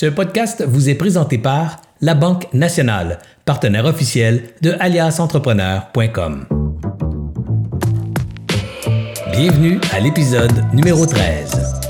Ce podcast vous est présenté par La Banque Nationale, partenaire officiel de aliasentrepreneur.com. Bienvenue à l'épisode numéro 13.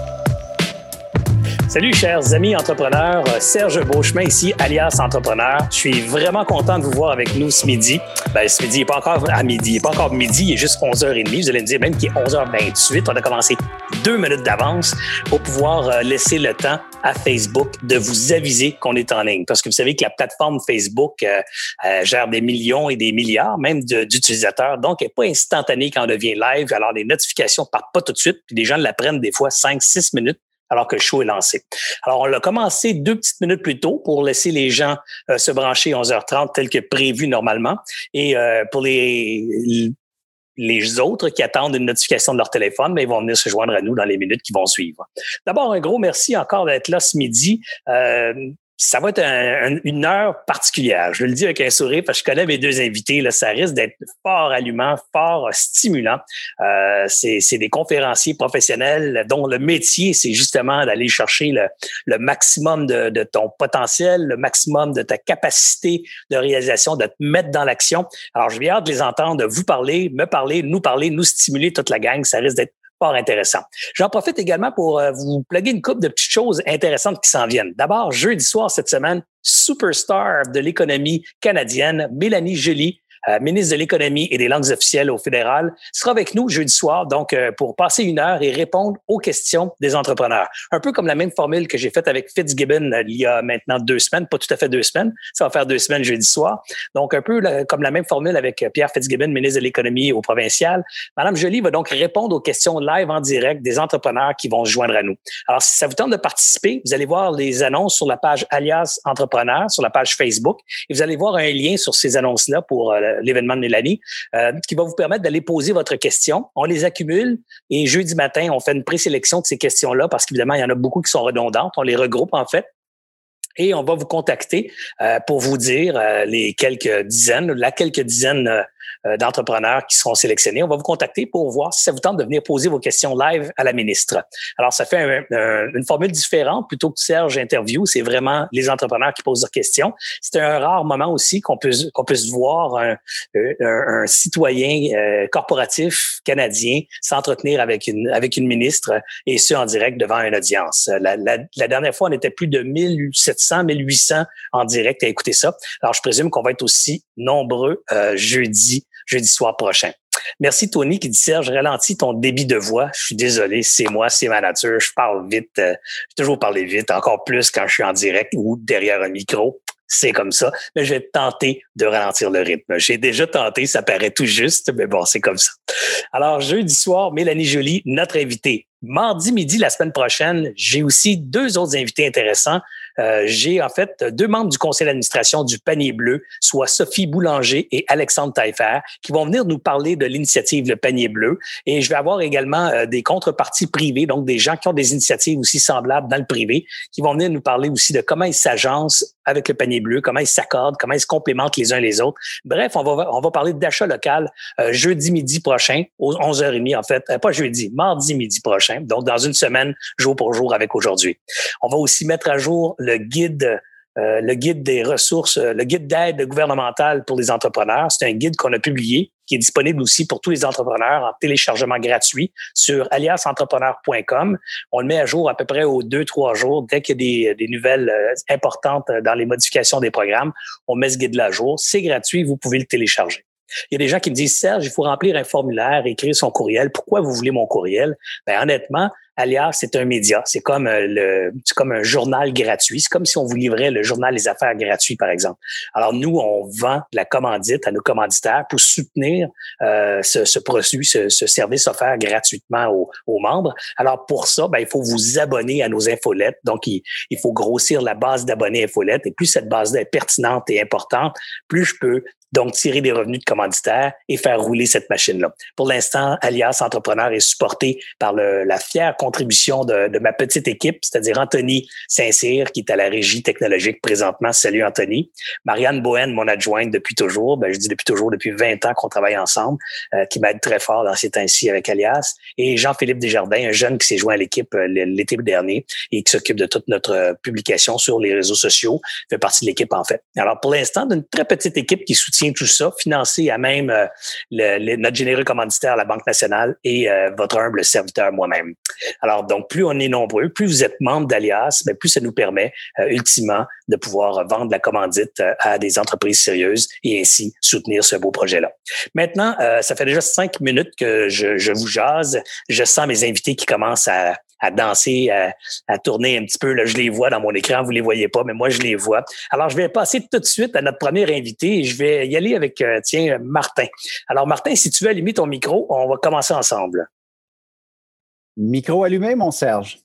Salut chers amis entrepreneurs, Serge Beauchemin ici, alias Entrepreneur. Je suis vraiment content de vous voir avec nous ce midi. Ben, ce midi, n'est pas encore à midi, il n'est pas encore midi, il est juste 11h30. Vous allez me dire même qu'il est 11h28. On a commencé deux minutes d'avance pour pouvoir euh, laisser le temps à Facebook de vous aviser qu'on est en ligne. Parce que vous savez que la plateforme Facebook euh, euh, gère des millions et des milliards même d'utilisateurs. Donc, elle n'est pas instantanée quand on devient live. Alors, les notifications ne partent pas tout de suite. Puis les gens l'apprennent des fois 5-6 minutes alors que le show est lancé. Alors, on l'a commencé deux petites minutes plus tôt pour laisser les gens euh, se brancher 11h30 tel que prévu normalement. Et euh, pour les, les autres qui attendent une notification de leur téléphone, mais ben, ils vont venir se joindre à nous dans les minutes qui vont suivre. D'abord, un gros merci encore d'être là ce midi. Euh, ça va être une heure particulière. Je le dis avec un sourire parce que je connais mes deux invités. Là, ça risque d'être fort allumant, fort stimulant. Euh, c'est des conférenciers professionnels dont le métier, c'est justement d'aller chercher le, le maximum de, de, ton potentiel, le maximum de ta capacité de réalisation, de te mettre dans l'action. Alors, je viens hâte de les entendre, vous parler, me parler, nous parler, nous stimuler toute la gang. Ça risque d'être J'en profite également pour euh, vous plugger une couple de petites choses intéressantes qui s'en viennent. D'abord, jeudi soir cette semaine, superstar de l'économie canadienne, Mélanie Joly, ministre de l'Économie et des langues officielles au fédéral, sera avec nous jeudi soir, donc euh, pour passer une heure et répondre aux questions des entrepreneurs. Un peu comme la même formule que j'ai faite avec Fitzgibbon il y a maintenant deux semaines, pas tout à fait deux semaines, ça va faire deux semaines jeudi soir. Donc un peu comme la même formule avec Pierre Fitzgibbon, ministre de l'Économie au provincial. Madame Joly va donc répondre aux questions live en direct des entrepreneurs qui vont se joindre à nous. Alors si ça vous tente de participer, vous allez voir les annonces sur la page Alias Entrepreneur, sur la page Facebook, et vous allez voir un lien sur ces annonces-là pour l'événement de Mélanie, euh, qui va vous permettre d'aller poser votre question. On les accumule et jeudi matin, on fait une présélection de ces questions-là parce qu'évidemment, il y en a beaucoup qui sont redondantes. On les regroupe en fait et on va vous contacter euh, pour vous dire euh, les quelques dizaines, la quelques dizaines euh, d'entrepreneurs qui seront sélectionnés. On va vous contacter pour voir si ça vous tente de venir poser vos questions live à la ministre. Alors, ça fait une formule différente plutôt que Serge interview. C'est vraiment les entrepreneurs qui posent leurs questions. C'est un rare moment aussi qu'on puisse, qu'on puisse voir un, euh, un, citoyen euh, corporatif canadien s'entretenir avec une, avec une ministre et ce en direct devant une audience. La, la, la dernière fois, on était plus de 1700, 1800 en direct à écouter ça. Alors, je présume qu'on va être aussi nombreux jeudi jeudi soir prochain. Merci Tony qui dit Serge, ralentis ton débit de voix. Je suis désolé, c'est moi, c'est ma nature. Je parle vite. Euh, je toujours parler vite, encore plus quand je suis en direct ou derrière un micro. C'est comme ça. Mais je vais tenter de ralentir le rythme. J'ai déjà tenté, ça paraît tout juste, mais bon, c'est comme ça. Alors, jeudi soir, Mélanie Jolie, notre invitée. Mardi midi, la semaine prochaine, j'ai aussi deux autres invités intéressants. Euh, j'ai en fait deux membres du conseil d'administration du Panier Bleu, soit Sophie Boulanger et Alexandre Taillefer, qui vont venir nous parler de l'initiative Le Panier Bleu. Et je vais avoir également euh, des contreparties privées, donc des gens qui ont des initiatives aussi semblables dans le privé, qui vont venir nous parler aussi de comment ils s'agencent avec le Panier Bleu, comment ils s'accordent, comment ils se complémentent les uns les autres. Bref, on va, on va parler d'achat local euh, jeudi midi prochain, aux 11h30 en fait, pas jeudi, mardi midi prochain, donc dans une semaine, jour pour jour avec aujourd'hui. On va aussi mettre à jour le guide euh, le guide des ressources, euh, le guide d'aide gouvernementale pour les entrepreneurs. C'est un guide qu'on a publié, qui est disponible aussi pour tous les entrepreneurs en téléchargement gratuit sur aliasentrepreneur.com. On le met à jour à peu près aux deux, trois jours. Dès qu'il y a des, nouvelles euh, importantes dans les modifications des programmes, on met ce guide-là à jour. C'est gratuit, vous pouvez le télécharger. Il y a des gens qui me disent, Serge, il faut remplir un formulaire, écrire son courriel. Pourquoi vous voulez mon courriel? Ben, honnêtement, Alias, c'est un média. C'est comme euh, le, c'est comme un journal gratuit. C'est comme si on vous livrait le journal Les Affaires gratuit, par exemple. Alors nous, on vend la commandite à nos commanditaires pour soutenir euh, ce, ce, produit, ce, ce, service offert gratuitement aux, aux, membres. Alors pour ça, ben, il faut vous abonner à nos infolettes. Donc il, il faut grossir la base d'abonnés infolettes. Et plus cette base est pertinente et importante, plus je peux donc tirer des revenus de commanditaires et faire rouler cette machine-là. Pour l'instant, Alias Entrepreneur est supporté par le, la fière contribution de, de ma petite équipe, c'est-à-dire Anthony Saint-Cyr, qui est à la régie technologique présentement. Salut Anthony. Marianne Bohen, mon adjointe depuis toujours, ben, je dis depuis toujours, depuis 20 ans qu'on travaille ensemble, euh, qui m'aide très fort dans ces temps-ci avec Alias. Et Jean-Philippe Desjardins, un jeune qui s'est joint à l'équipe euh, l'été dernier et qui s'occupe de toute notre euh, publication sur les réseaux sociaux, fait partie de l'équipe en fait. Alors pour l'instant, d'une très petite équipe qui soutient tout ça, financée à même le, notre généreux commanditaire, la Banque nationale, et votre humble serviteur moi-même. Alors donc plus on est nombreux, plus vous êtes membre d'Alias, mais plus ça nous permet ultimement de pouvoir vendre la commandite à des entreprises sérieuses et ainsi soutenir ce beau projet-là. Maintenant, ça fait déjà cinq minutes que je, je vous jase. Je sens mes invités qui commencent à, à danser, à, tourner un petit peu. Là, je les vois dans mon écran, vous les voyez pas, mais moi, je les vois. Alors, je vais passer tout de suite à notre premier invité et je vais y aller avec, euh, tiens, Martin. Alors, Martin, si tu veux allumer ton micro, on va commencer ensemble. Micro allumé, mon Serge?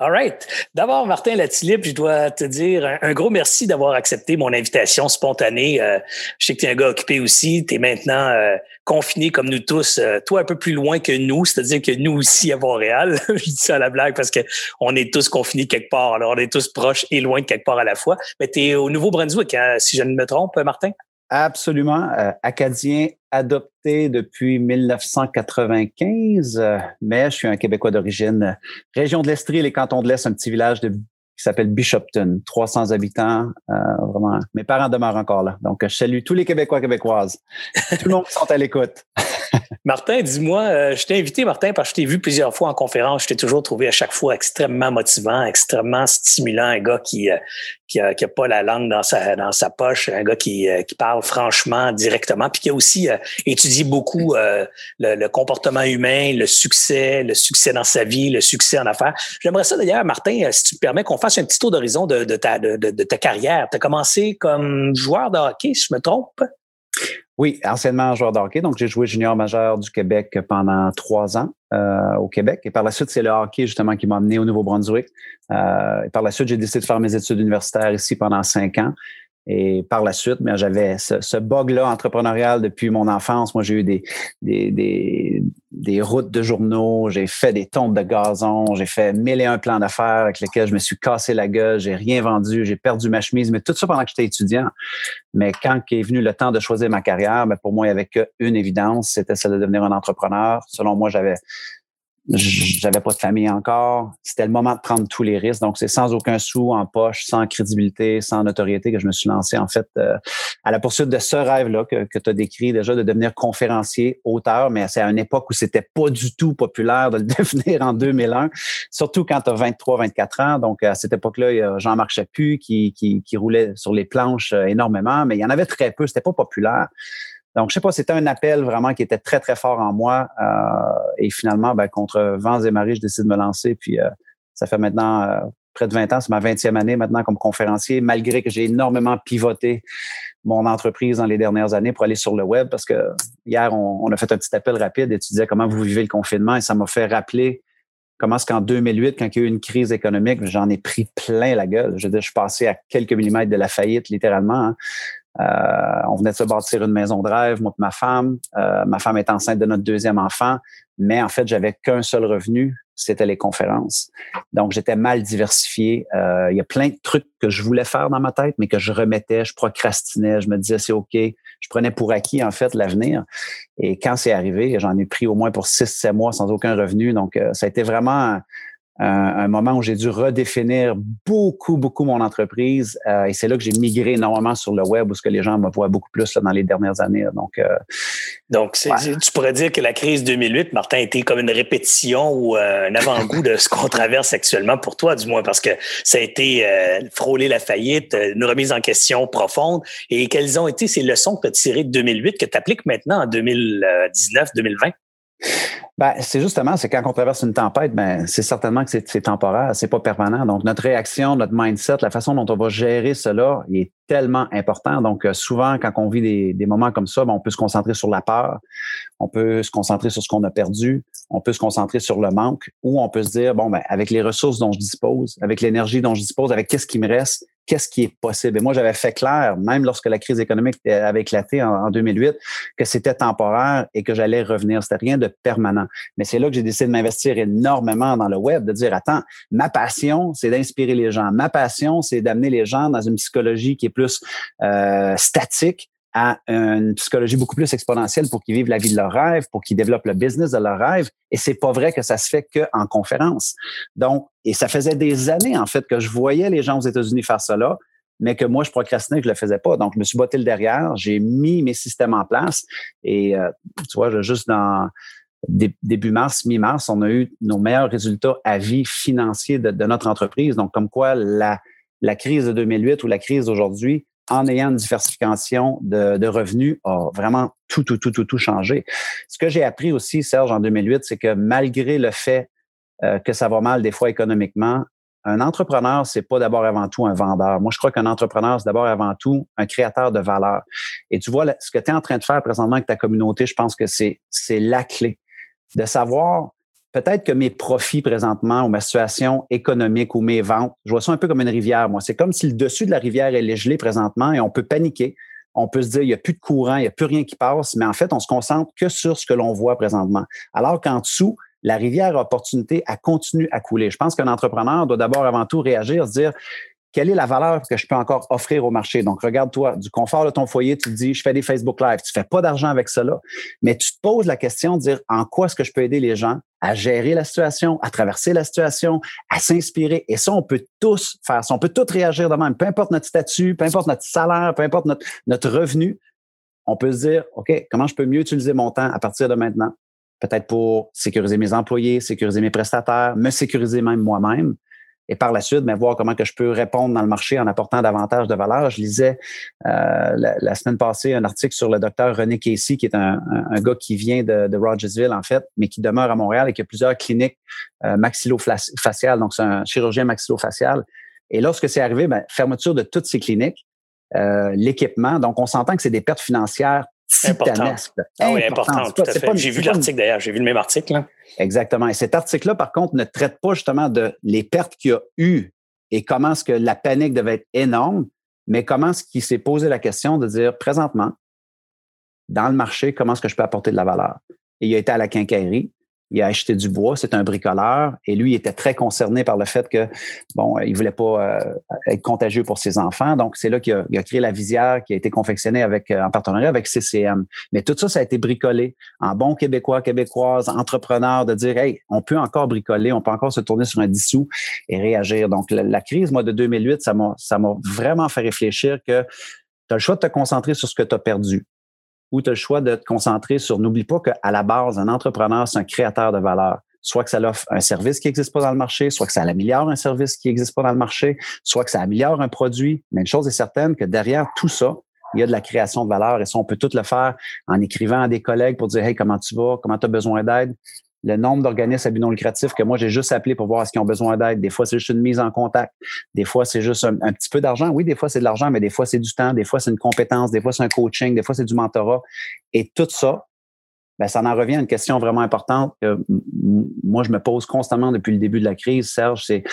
All right. D'abord, Martin Latilippe, je dois te dire un, gros merci d'avoir accepté mon invitation spontanée. Euh, je sais que tu es un gars occupé aussi. Tu es maintenant euh, confiné comme nous tous, euh, toi un peu plus loin que nous, c'est-à-dire que nous aussi à Montréal. je dis ça à la blague parce que on est tous confinés quelque part. Alors, on est tous proches et loin de quelque part à la fois. Mais tu es au Nouveau-Brunswick, hein, si je ne me trompe, Martin? Absolument. acadien adopté depuis 1995, mais je suis un Québécois d'origine. Région de l'Estrie, les cantons de l'Est, un petit village de, qui s'appelle Bishopton, 300 habitants. Euh, vraiment, mes parents demeurent encore là. Donc, je salue tous les Québécois québécoises. Tout le monde qui sont à l'écoute. Martin, dis-moi, euh, je t'ai invité, Martin, parce que je t'ai vu plusieurs fois en conférence. Je t'ai toujours trouvé à chaque fois extrêmement motivant, extrêmement stimulant, un gars qui, euh, qui a, qui a, pas la langue dans sa dans sa poche, un gars qui, euh, qui parle franchement, directement, puis qui a aussi euh, étudié beaucoup euh, le, comportement humain, le succès, le succès dans sa vie, le succès en affaires. J'aimerais ça d'ailleurs, Martin, si tu me permets, qu'on fasse un petit tour d'horizon de, de, ta de, de ta carrière. Tu as commencé comme joueur de hockey, si je me trompe? Oui, anciennement joueur de hockey. Donc, j'ai joué junior majeur du Québec pendant trois ans euh, au Québec. Et par la suite, c'est le hockey justement qui m'a amené au Nouveau-Brunswick. Euh, et par la suite, j'ai décidé de faire mes études universitaires ici pendant cinq ans. Et par la suite, mais j'avais ce, ce bug-là entrepreneurial depuis mon enfance. Moi, j'ai eu des, des, des, routes de journaux, j'ai fait des tombes de gazon, j'ai fait mille et un plans d'affaires avec lesquels je me suis cassé la gueule, j'ai rien vendu, j'ai perdu ma chemise, mais tout ça pendant que j'étais étudiant. Mais quand est venu le temps de choisir ma carrière, ben pour moi, il n'y avait qu'une évidence, c'était celle de devenir un entrepreneur. Selon moi, j'avais j'avais pas de famille encore. C'était le moment de prendre tous les risques. Donc, c'est sans aucun sou en poche, sans crédibilité, sans notoriété que je me suis lancé, en fait, euh, à la poursuite de ce rêve-là que, que tu as décrit déjà, de devenir conférencier, auteur, mais c'est à une époque où c'était pas du tout populaire de le devenir en 2001, surtout quand tu as 23, 24 ans. Donc, à cette époque-là, il y a Jean-Marc Chaput qui, qui, qui roulait sur les planches euh, énormément, mais il y en avait très peu. C'était pas populaire. Donc, je sais pas, c'était un appel vraiment qui était très, très fort en moi. Euh, et finalement, ben, contre vents et marées, je décide de me lancer. Puis, euh, ça fait maintenant euh, près de 20 ans, c'est ma 20e année maintenant comme conférencier, malgré que j'ai énormément pivoté mon entreprise dans les dernières années pour aller sur le web parce que hier, on, a fait un petit appel rapide et tu disais comment vous vivez le confinement et ça m'a fait rappeler comment est-ce qu'en 2008, quand il y a eu une crise économique, j'en ai pris plein la gueule. Je veux dire, je suis passé à quelques millimètres de la faillite, littéralement. Hein. Euh, on venait de se bâtir une maison de rêve, moi et ma femme. Euh, ma femme est enceinte de notre deuxième enfant, mais en fait, j'avais qu'un seul revenu, c'était les conférences. Donc, j'étais mal diversifié. Euh, il y a plein de trucs que je voulais faire dans ma tête, mais que je remettais, je procrastinais, je me disais c'est OK. Je prenais pour acquis, en fait, l'avenir. Et quand c'est arrivé, j'en ai pris au moins pour six, sept mois sans aucun revenu. Donc, ça a été vraiment un, moment où j'ai dû redéfinir beaucoup, beaucoup mon entreprise. Euh, et c'est là que j'ai migré énormément sur le web où ce que les gens me voient beaucoup plus là, dans les dernières années. Donc, euh, Donc tu pourrais dire que la crise 2008, Martin, été comme une répétition ou euh, un avant-goût de ce qu'on traverse actuellement pour toi, du moins, parce que ça a été frôler la faillite, une remise en question profonde. Et quelles ont été ces leçons que tu as tirées de 2008 que tu appliques maintenant en 2019, 2020? Ben, c'est justement, c'est quand on traverse une tempête, ben, c'est certainement que c'est temporaire, c'est pas permanent. Donc, notre réaction, notre mindset, la façon dont on va gérer cela, il est tellement important. Donc, euh, souvent, quand on vit des, des moments comme ça, ben, on peut se concentrer sur la peur, on peut se concentrer sur ce qu'on a perdu, on peut se concentrer sur le manque, ou on peut se dire, bon, ben, avec les ressources dont je dispose, avec l'énergie dont je dispose, avec qu'est-ce qui me reste, qu'est-ce qui est possible? Et moi, j'avais fait clair, même lorsque la crise économique avait éclaté en, 2008, que c'était temporaire et que j'allais revenir. C'était rien de permanent. Mais c'est là que j'ai décidé de m'investir énormément dans le web, de dire, attends, ma passion, c'est d'inspirer les gens. Ma passion, c'est d'amener les gens dans une psychologie qui est plus euh, statique à une psychologie beaucoup plus exponentielle pour qu'ils vivent la vie de leur rêve, pour qu'ils développent le business de leur rêve. Et c'est pas vrai que ça se fait qu'en conférence. Donc, et ça faisait des années, en fait, que je voyais les gens aux États-Unis faire cela, mais que moi, je procrastinais, je le faisais pas. Donc, je me suis botté le derrière, j'ai mis mes systèmes en place. Et, euh, tu vois, juste dans début mars, mi-mars, on a eu nos meilleurs résultats à vie financiers de, de notre entreprise. Donc, comme quoi la, la crise de 2008 ou la crise d'aujourd'hui en ayant une diversification de, revenus, a vraiment tout, tout, tout, tout, tout changé. Ce que j'ai appris aussi, Serge, en 2008, c'est que malgré le fait euh, que ça va mal des fois économiquement, un entrepreneur, c'est pas d'abord avant tout un vendeur. Moi, je crois qu'un entrepreneur, c'est d'abord avant tout un créateur de valeur. Et tu vois, ce que tu es en train de faire présentement avec ta communauté, je pense que c'est la clé. De savoir peut-être que mes profits présentement ou ma situation économique ou mes ventes, je vois ça un peu comme une rivière, moi. C'est comme si le dessus de la rivière est gelé présentement et on peut paniquer. On peut se dire, il n'y a plus de courant, il n'y a plus rien qui passe, mais en fait, on se concentre que sur ce que l'on voit présentement. Alors qu'en dessous, la rivière a opportunité à continuer à couler. Je pense qu'un entrepreneur doit d'abord avant tout réagir, se dire, quelle est la valeur que je peux encore offrir au marché? Donc, regarde-toi, du confort de ton foyer, tu te dis, je fais des Facebook Live, tu fais pas d'argent avec cela, mais tu te poses la question de dire, en quoi est-ce que je peux aider les gens à gérer la situation, à traverser la situation, à s'inspirer. Et ça, on peut tous faire ça. On peut tous réagir de même. Peu importe notre statut, peu importe notre salaire, peu importe notre, revenu, on peut se dire, OK, comment je peux mieux utiliser mon temps à partir de maintenant? Peut-être pour sécuriser mes employés, sécuriser mes prestataires, me sécuriser même moi-même et par la suite, ben, voir comment que je peux répondre dans le marché en apportant davantage de valeur. Je lisais euh, la, semaine passée un article sur le docteur René Casey, qui est un, un, gars qui vient de, de, Rogersville, en fait, mais qui demeure à Montréal et qui a plusieurs cliniques euh, maxillofaciales, donc c'est un chirurgien maxillofacial. Et lorsque c'est arrivé, ben, fermeture de toutes ces cliniques, euh, l'équipement, donc on s'entend que c'est des pertes financières titanesques. Ah oui, important, tout à fait. J'ai vu l'article d'ailleurs, j'ai vu le même article. Là. Exactement. Et cet article-là, par contre, ne traite pas justement de les pertes qu'il y a eues et comment est-ce que la panique devait être énorme, mais comment est-ce qu'il s'est posé la question de dire présentement, dans le marché, comment est-ce que je peux apporter de la valeur? Et il a été à la quincaillerie, il a acheté du bois, c'est un bricoleur, et lui il était très concerné par le fait que bon, il voulait pas euh, être contagieux pour ses enfants, donc c'est là qu'il a, créé la visière qui a été confectionnée avec euh, en partenariat avec CCM. Mais tout ça, ça a été bricolé en bon québécois, québécoise, entrepreneur, de dire hey, on peut encore bricoler, on peut encore se tourner sur un dissous et réagir. Donc la, crise, moi de 2008, ça m'a ça m'a vraiment fait réfléchir que tu as le choix de te concentrer sur ce que tu as perdu ou tu as le choix de te concentrer sur, n'oublie pas qu'à la base, un entrepreneur, c'est un créateur de valeur. Soit que ça offre un service qui n'existe pas dans le marché, soit que ça améliore un service qui n'existe pas dans le marché, soit que ça améliore un produit. Mais une chose est certaine que derrière tout ça, il y a de la création de valeur et ça, on peut tout le faire en écrivant à des collègues pour dire Hey, comment tu vas? Comment tu as besoin d'aide? Le nombre d'organismes à but non lucratif que moi, j'ai juste appelé pour voir est-ce qu'ils ont besoin d'aide. Des fois, c'est juste une mise en contact. Des fois, c'est juste un, petit peu d'argent. Oui, des fois, c'est de l'argent, mais des fois, c'est du temps. Des fois, c'est une compétence. Des fois, c'est un coaching. Des fois, c'est du mentorat. Et tout ça, ben, ça en revient à une question vraiment importante que moi, je me pose constamment depuis le début de la crise, Serge, c'est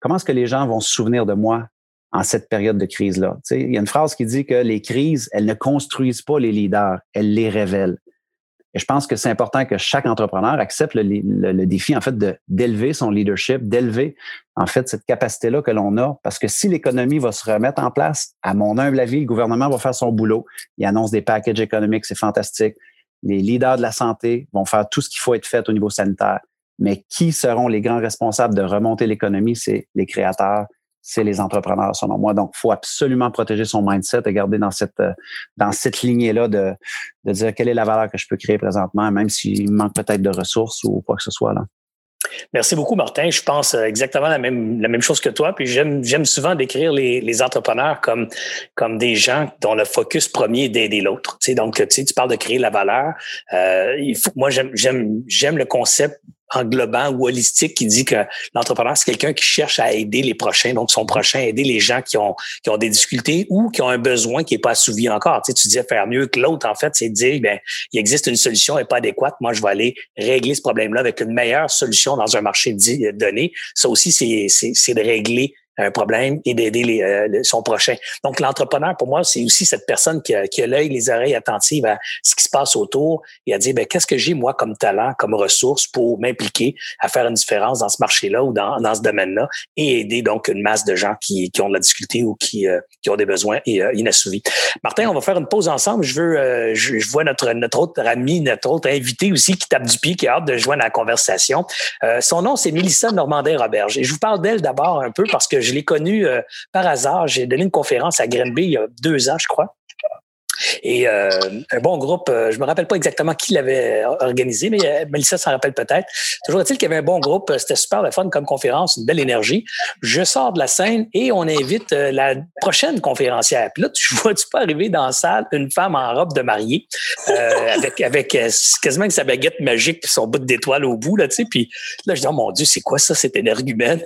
comment est-ce que les gens vont se souvenir de moi en cette période de crise-là? Il y a une phrase qui dit que les crises, elles ne construisent pas les leaders, elles les révèlent. Et je pense que c'est important que chaque entrepreneur accepte le, défi, en fait, d'élever son leadership, d'élever, en fait, cette capacité-là que l'on a. Parce que si l'économie va se remettre en place, à mon humble avis, le gouvernement va faire son boulot. Il annonce des packages économiques, c'est fantastique. Les leaders de la santé vont faire tout ce qu'il faut être fait au niveau sanitaire. Mais qui seront les grands responsables de remonter l'économie? C'est les créateurs, c'est les entrepreneurs, selon moi. Donc, il faut absolument protéger son mindset et garder dans cette, euh, dans cette lignée-là de, de dire quelle est la valeur que je peux créer présentement, même s'il manque peut-être de ressources ou quoi que ce soit. Là. Merci beaucoup, Martin. Je pense euh, exactement la même, la même chose que toi. Puis j'aime, souvent décrire les, les entrepreneurs comme, comme des gens dont le focus premier est d'aider l'autre. Tu sais, donc, tu, sais, tu parles de créer la valeur. Euh, il faut, moi, j'aime le concept englobant ou holistique qui dit que l'entrepreneur, c'est quelqu'un qui cherche à aider les prochains, donc son prochain, aider les gens qui ont, qui ont des difficultés ou qui ont un besoin qui n'est pas assouvi encore. Tu, sais, tu disais faire mieux que l'autre, en fait, c'est dire, ben, il existe une solution et pas adéquate. Moi, je vais aller régler ce problème-là avec une meilleure solution dans un marché donné. Ça aussi, c'est de régler un problème et d'aider euh, son prochain. Donc, l'entrepreneur, pour moi, c'est aussi cette personne qui a, qui a l'œil, les oreilles attentives à ce qui se passe autour et à dire, ben, qu'est-ce que j'ai, moi, comme talent, comme ressource pour m'impliquer à faire une différence dans ce marché-là ou dans, dans ce domaine-là et aider donc une masse de gens qui, qui ont de la difficulté ou qui, euh, qui ont des besoins euh, inassouvis. Martin, on va faire une pause ensemble. Je veux, je, je, vois notre, notre autre ami, notre autre invité aussi qui tape du pied, qui a hâte de joindre la conversation. son nom, c'est Mélissa Normandin-Roberge. Et je vous parle d'elle d'abord un peu parce que je l'ai connue euh, par hasard. J'ai donné une conférence à Grenby il y a deux ans, je crois. Et euh, un bon groupe, euh, je me rappelle pas exactement qui l'avait organisé, mais euh, Melissa s'en rappelle peut-être. Toujours est-il qu'il y avait un bon groupe, c'était super le fun comme conférence, une belle énergie. Je sors de la scène et on invite la prochaine conférencière. Puis là, tu vois-tu pas arriver dans la salle une femme en robe de mariée avec, avec quasiment sa baguette magique son bout d'étoile au bout, là, tu sais. Puis là, je dis, oh mon Dieu, c'est quoi ça, cet énergumène?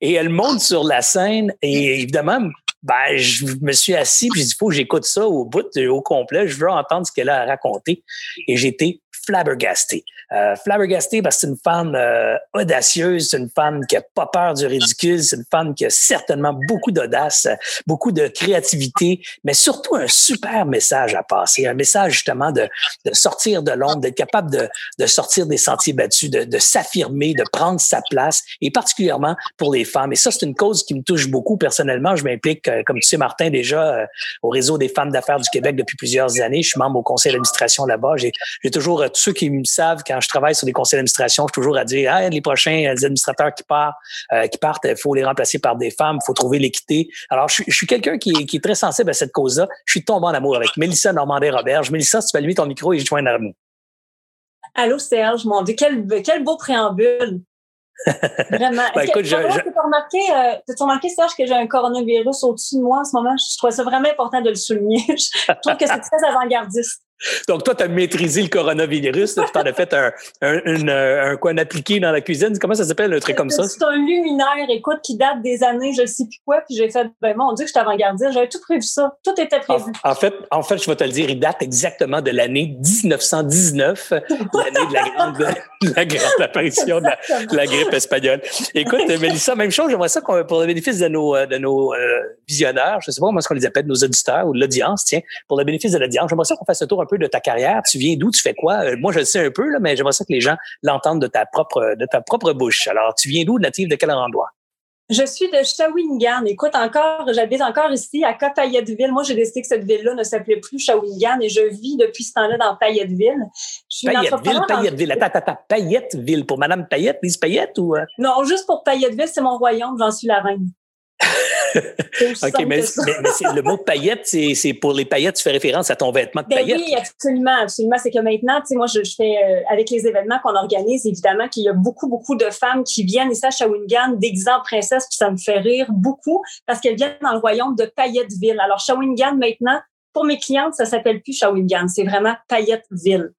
Et elle monte sur la scène et évidemment, ben, je me suis assis puis j'ai dit, faut que j'écoute ça au bout, au complet. Je veux entendre ce qu'elle a à raconter. Et j'étais flabbergasté. Euh, flabbergasté parce que c'est une femme euh, audacieuse, c'est une femme qui a pas peur du ridicule, c'est une femme qui a certainement beaucoup d'audace, beaucoup de créativité, mais surtout un super message à passer, un message justement de, de sortir de l'ombre, d'être capable de, de, sortir des sentiers battus, de, de s'affirmer, de prendre sa place, et particulièrement pour les femmes. Et ça, c'est une cause qui me touche beaucoup personnellement. Je m'implique, euh, comme tu sais, Martin, déjà euh, au réseau des femmes d'affaires du Québec depuis plusieurs années. Je suis membre au conseil d'administration là-bas. J'ai toujours tous ceux qui me savent quand je travaille sur des conseils d'administration, je suis toujours à dire ah, les prochains euh, administrateurs qui partent, euh, qui partent, il faut les remplacer par des femmes, il faut trouver l'équité. Alors, je, suis quelqu'un qui, est très sensible à cette cause-là. Je suis tombé en amour avec Mélissa Normandin-Roberge. Mélissa, si tu peux allumer ton micro et je joins à nous. Allô Serge, mon Dieu, quel, quel beau préambule. Vraiment. Ben, écoute, je, je... Tu as remarqué, euh, remarqué, Serge, que j'ai un coronavirus au-dessus de moi en ce moment? Je trouve ça vraiment important de le souligner. je trouve que c'est très avant-gardiste. Donc, toi, tu as maîtrisé le coronavirus. tu en as fait un, un, un, un, quoi, un appliqué dans la cuisine. Comment ça s'appelle, un truc comme ça? C'est un luminaire, écoute, qui date des années, je ne sais plus quoi. Puis j'ai fait, ben, mon Dieu, que je suis avant-gardiste. J'avais tout prévu ça. Tout était prévu. En, fait, en fait, je vais te le dire, il date exactement de l'année 1919, l'année de la grande, la grande apparition de la, grippe espagnole. Écoute, Mélissa, même chose, j'aimerais ça pour le bénéfice de nos, de nos euh, visionnaires, je ne sais pas comment est-ce qu'on les appelle, nos auditeurs ou de l'audience, tiens, pour le bénéfice de l'audience, j'aimerais ça qu'on fasse un tour un peu de ta carrière. Tu viens d'où? Tu fais quoi? Euh, moi, je le sais un peu, là, mais j'aimerais ça que les gens l'entendent de ta propre, de ta propre bouche. Alors, tu viens d'où, natif de quel endroit? Je suis de Shawinigan. Écoute, encore, j'habite encore ici à Fayetteville. Moi, j'ai décidé que cette ville-là ne s'appelait plus Shawinigan et je vis depuis ce temps-là dans Fayetteville. Je suis Fayetteville, Fayetteville. Attends, attends, Fayetteville. Pour Madame Payette, Lise Payette ou? Euh? Non, juste pour Fayetteville, c'est mon royaume. J'en suis la reine. OK, mais, le mot paillette, c'est pour les paillettes, tu fais référence à ton vêtement de ben paillettes. Oui, absolument, absolument. C'est que maintenant, tu sais, moi, je, fais, euh, avec les événements qu'on organise, évidemment, qu'il y a beaucoup, beaucoup de femmes qui viennent ici à Shawinigan déguisées en princesse, puis ça me fait rire beaucoup parce qu'elles viennent dans le royaume de Pailletteville. Alors, Shawinigan, maintenant, pour mes clientes, ça s'appelle plus Shawinigan, c'est vraiment Pailletteville.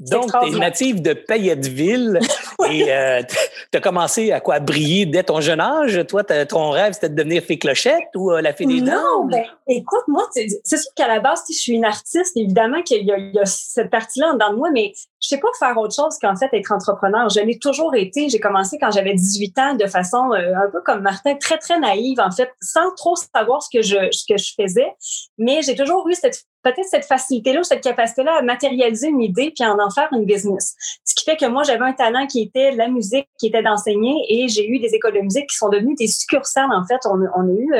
Donc, tu es native de Payetteville et euh, tu as commencé à quoi briller dès ton jeune âge? Toi, ton rêve, c'était de devenir fée clochette ou euh, la fée des Non, ben, écoute, moi, c'est sûr qu'à la base, je suis une artiste, évidemment qu'il y, a cette partie-là dans moi, mais je sais pas faire autre chose qu'en fait être entrepreneur. Je l'ai toujours été. J'ai commencé quand j'avais 18 ans de façon euh, un peu comme Martin, très, très naïve, en fait, sans trop savoir ce que je, ce que je faisais. Mais j'ai toujours eu cette peut-être cette facilité-là, cette capacité-là à matérialiser une idée puis à en faire une business. Ce qui fait que moi, j'avais un talent qui était la musique, qui était d'enseigner et j'ai eu des écoles de musique qui sont devenues des succursales. En fait, on, a eu...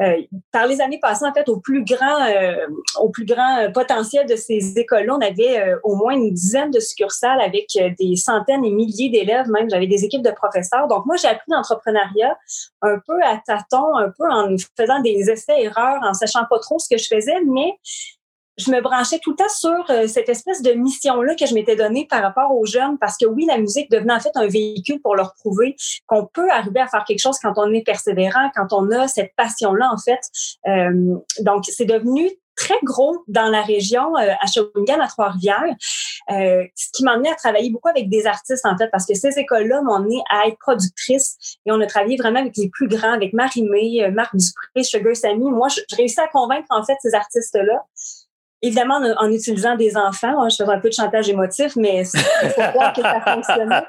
Euh, euh, par les années passées, en fait, au plus grand, euh, au plus grand potentiel de ces écoles-là, on avait au moins une dizaine de succursales avec des centaines et milliers d'élèves. Même, j'avais des équipes de professeurs. Donc, moi, j'ai appris l'entrepreneuriat un peu à tâtons, un peu en faisant des essais-erreurs, en sachant pas trop ce que je faisais, mais je me branchais tout le temps sur euh, cette espèce de mission-là que je m'étais donnée par rapport aux jeunes, parce que oui, la musique devenait en fait un véhicule pour leur prouver qu'on peut arriver à faire quelque chose quand on est persévérant, quand on a cette passion-là, en fait. Euh, donc, c'est devenu très gros dans la région, euh, à Shawinigan, à Trois-Rivières, ce qui m'a amené à travailler beaucoup avec des artistes, en fait, parce que ces écoles-là m'ont amené à être productrice et on a travaillé vraiment avec les plus grands, avec Marie-Mé, Marc Dupré, Sugar Sammy. Moi, je, je réussis à convaincre, en fait, ces artistes-là évidemment en, utilisant des enfants. Hein, je faisais un peu de chantage émotif, mais il faut croire que ça fonctionnait.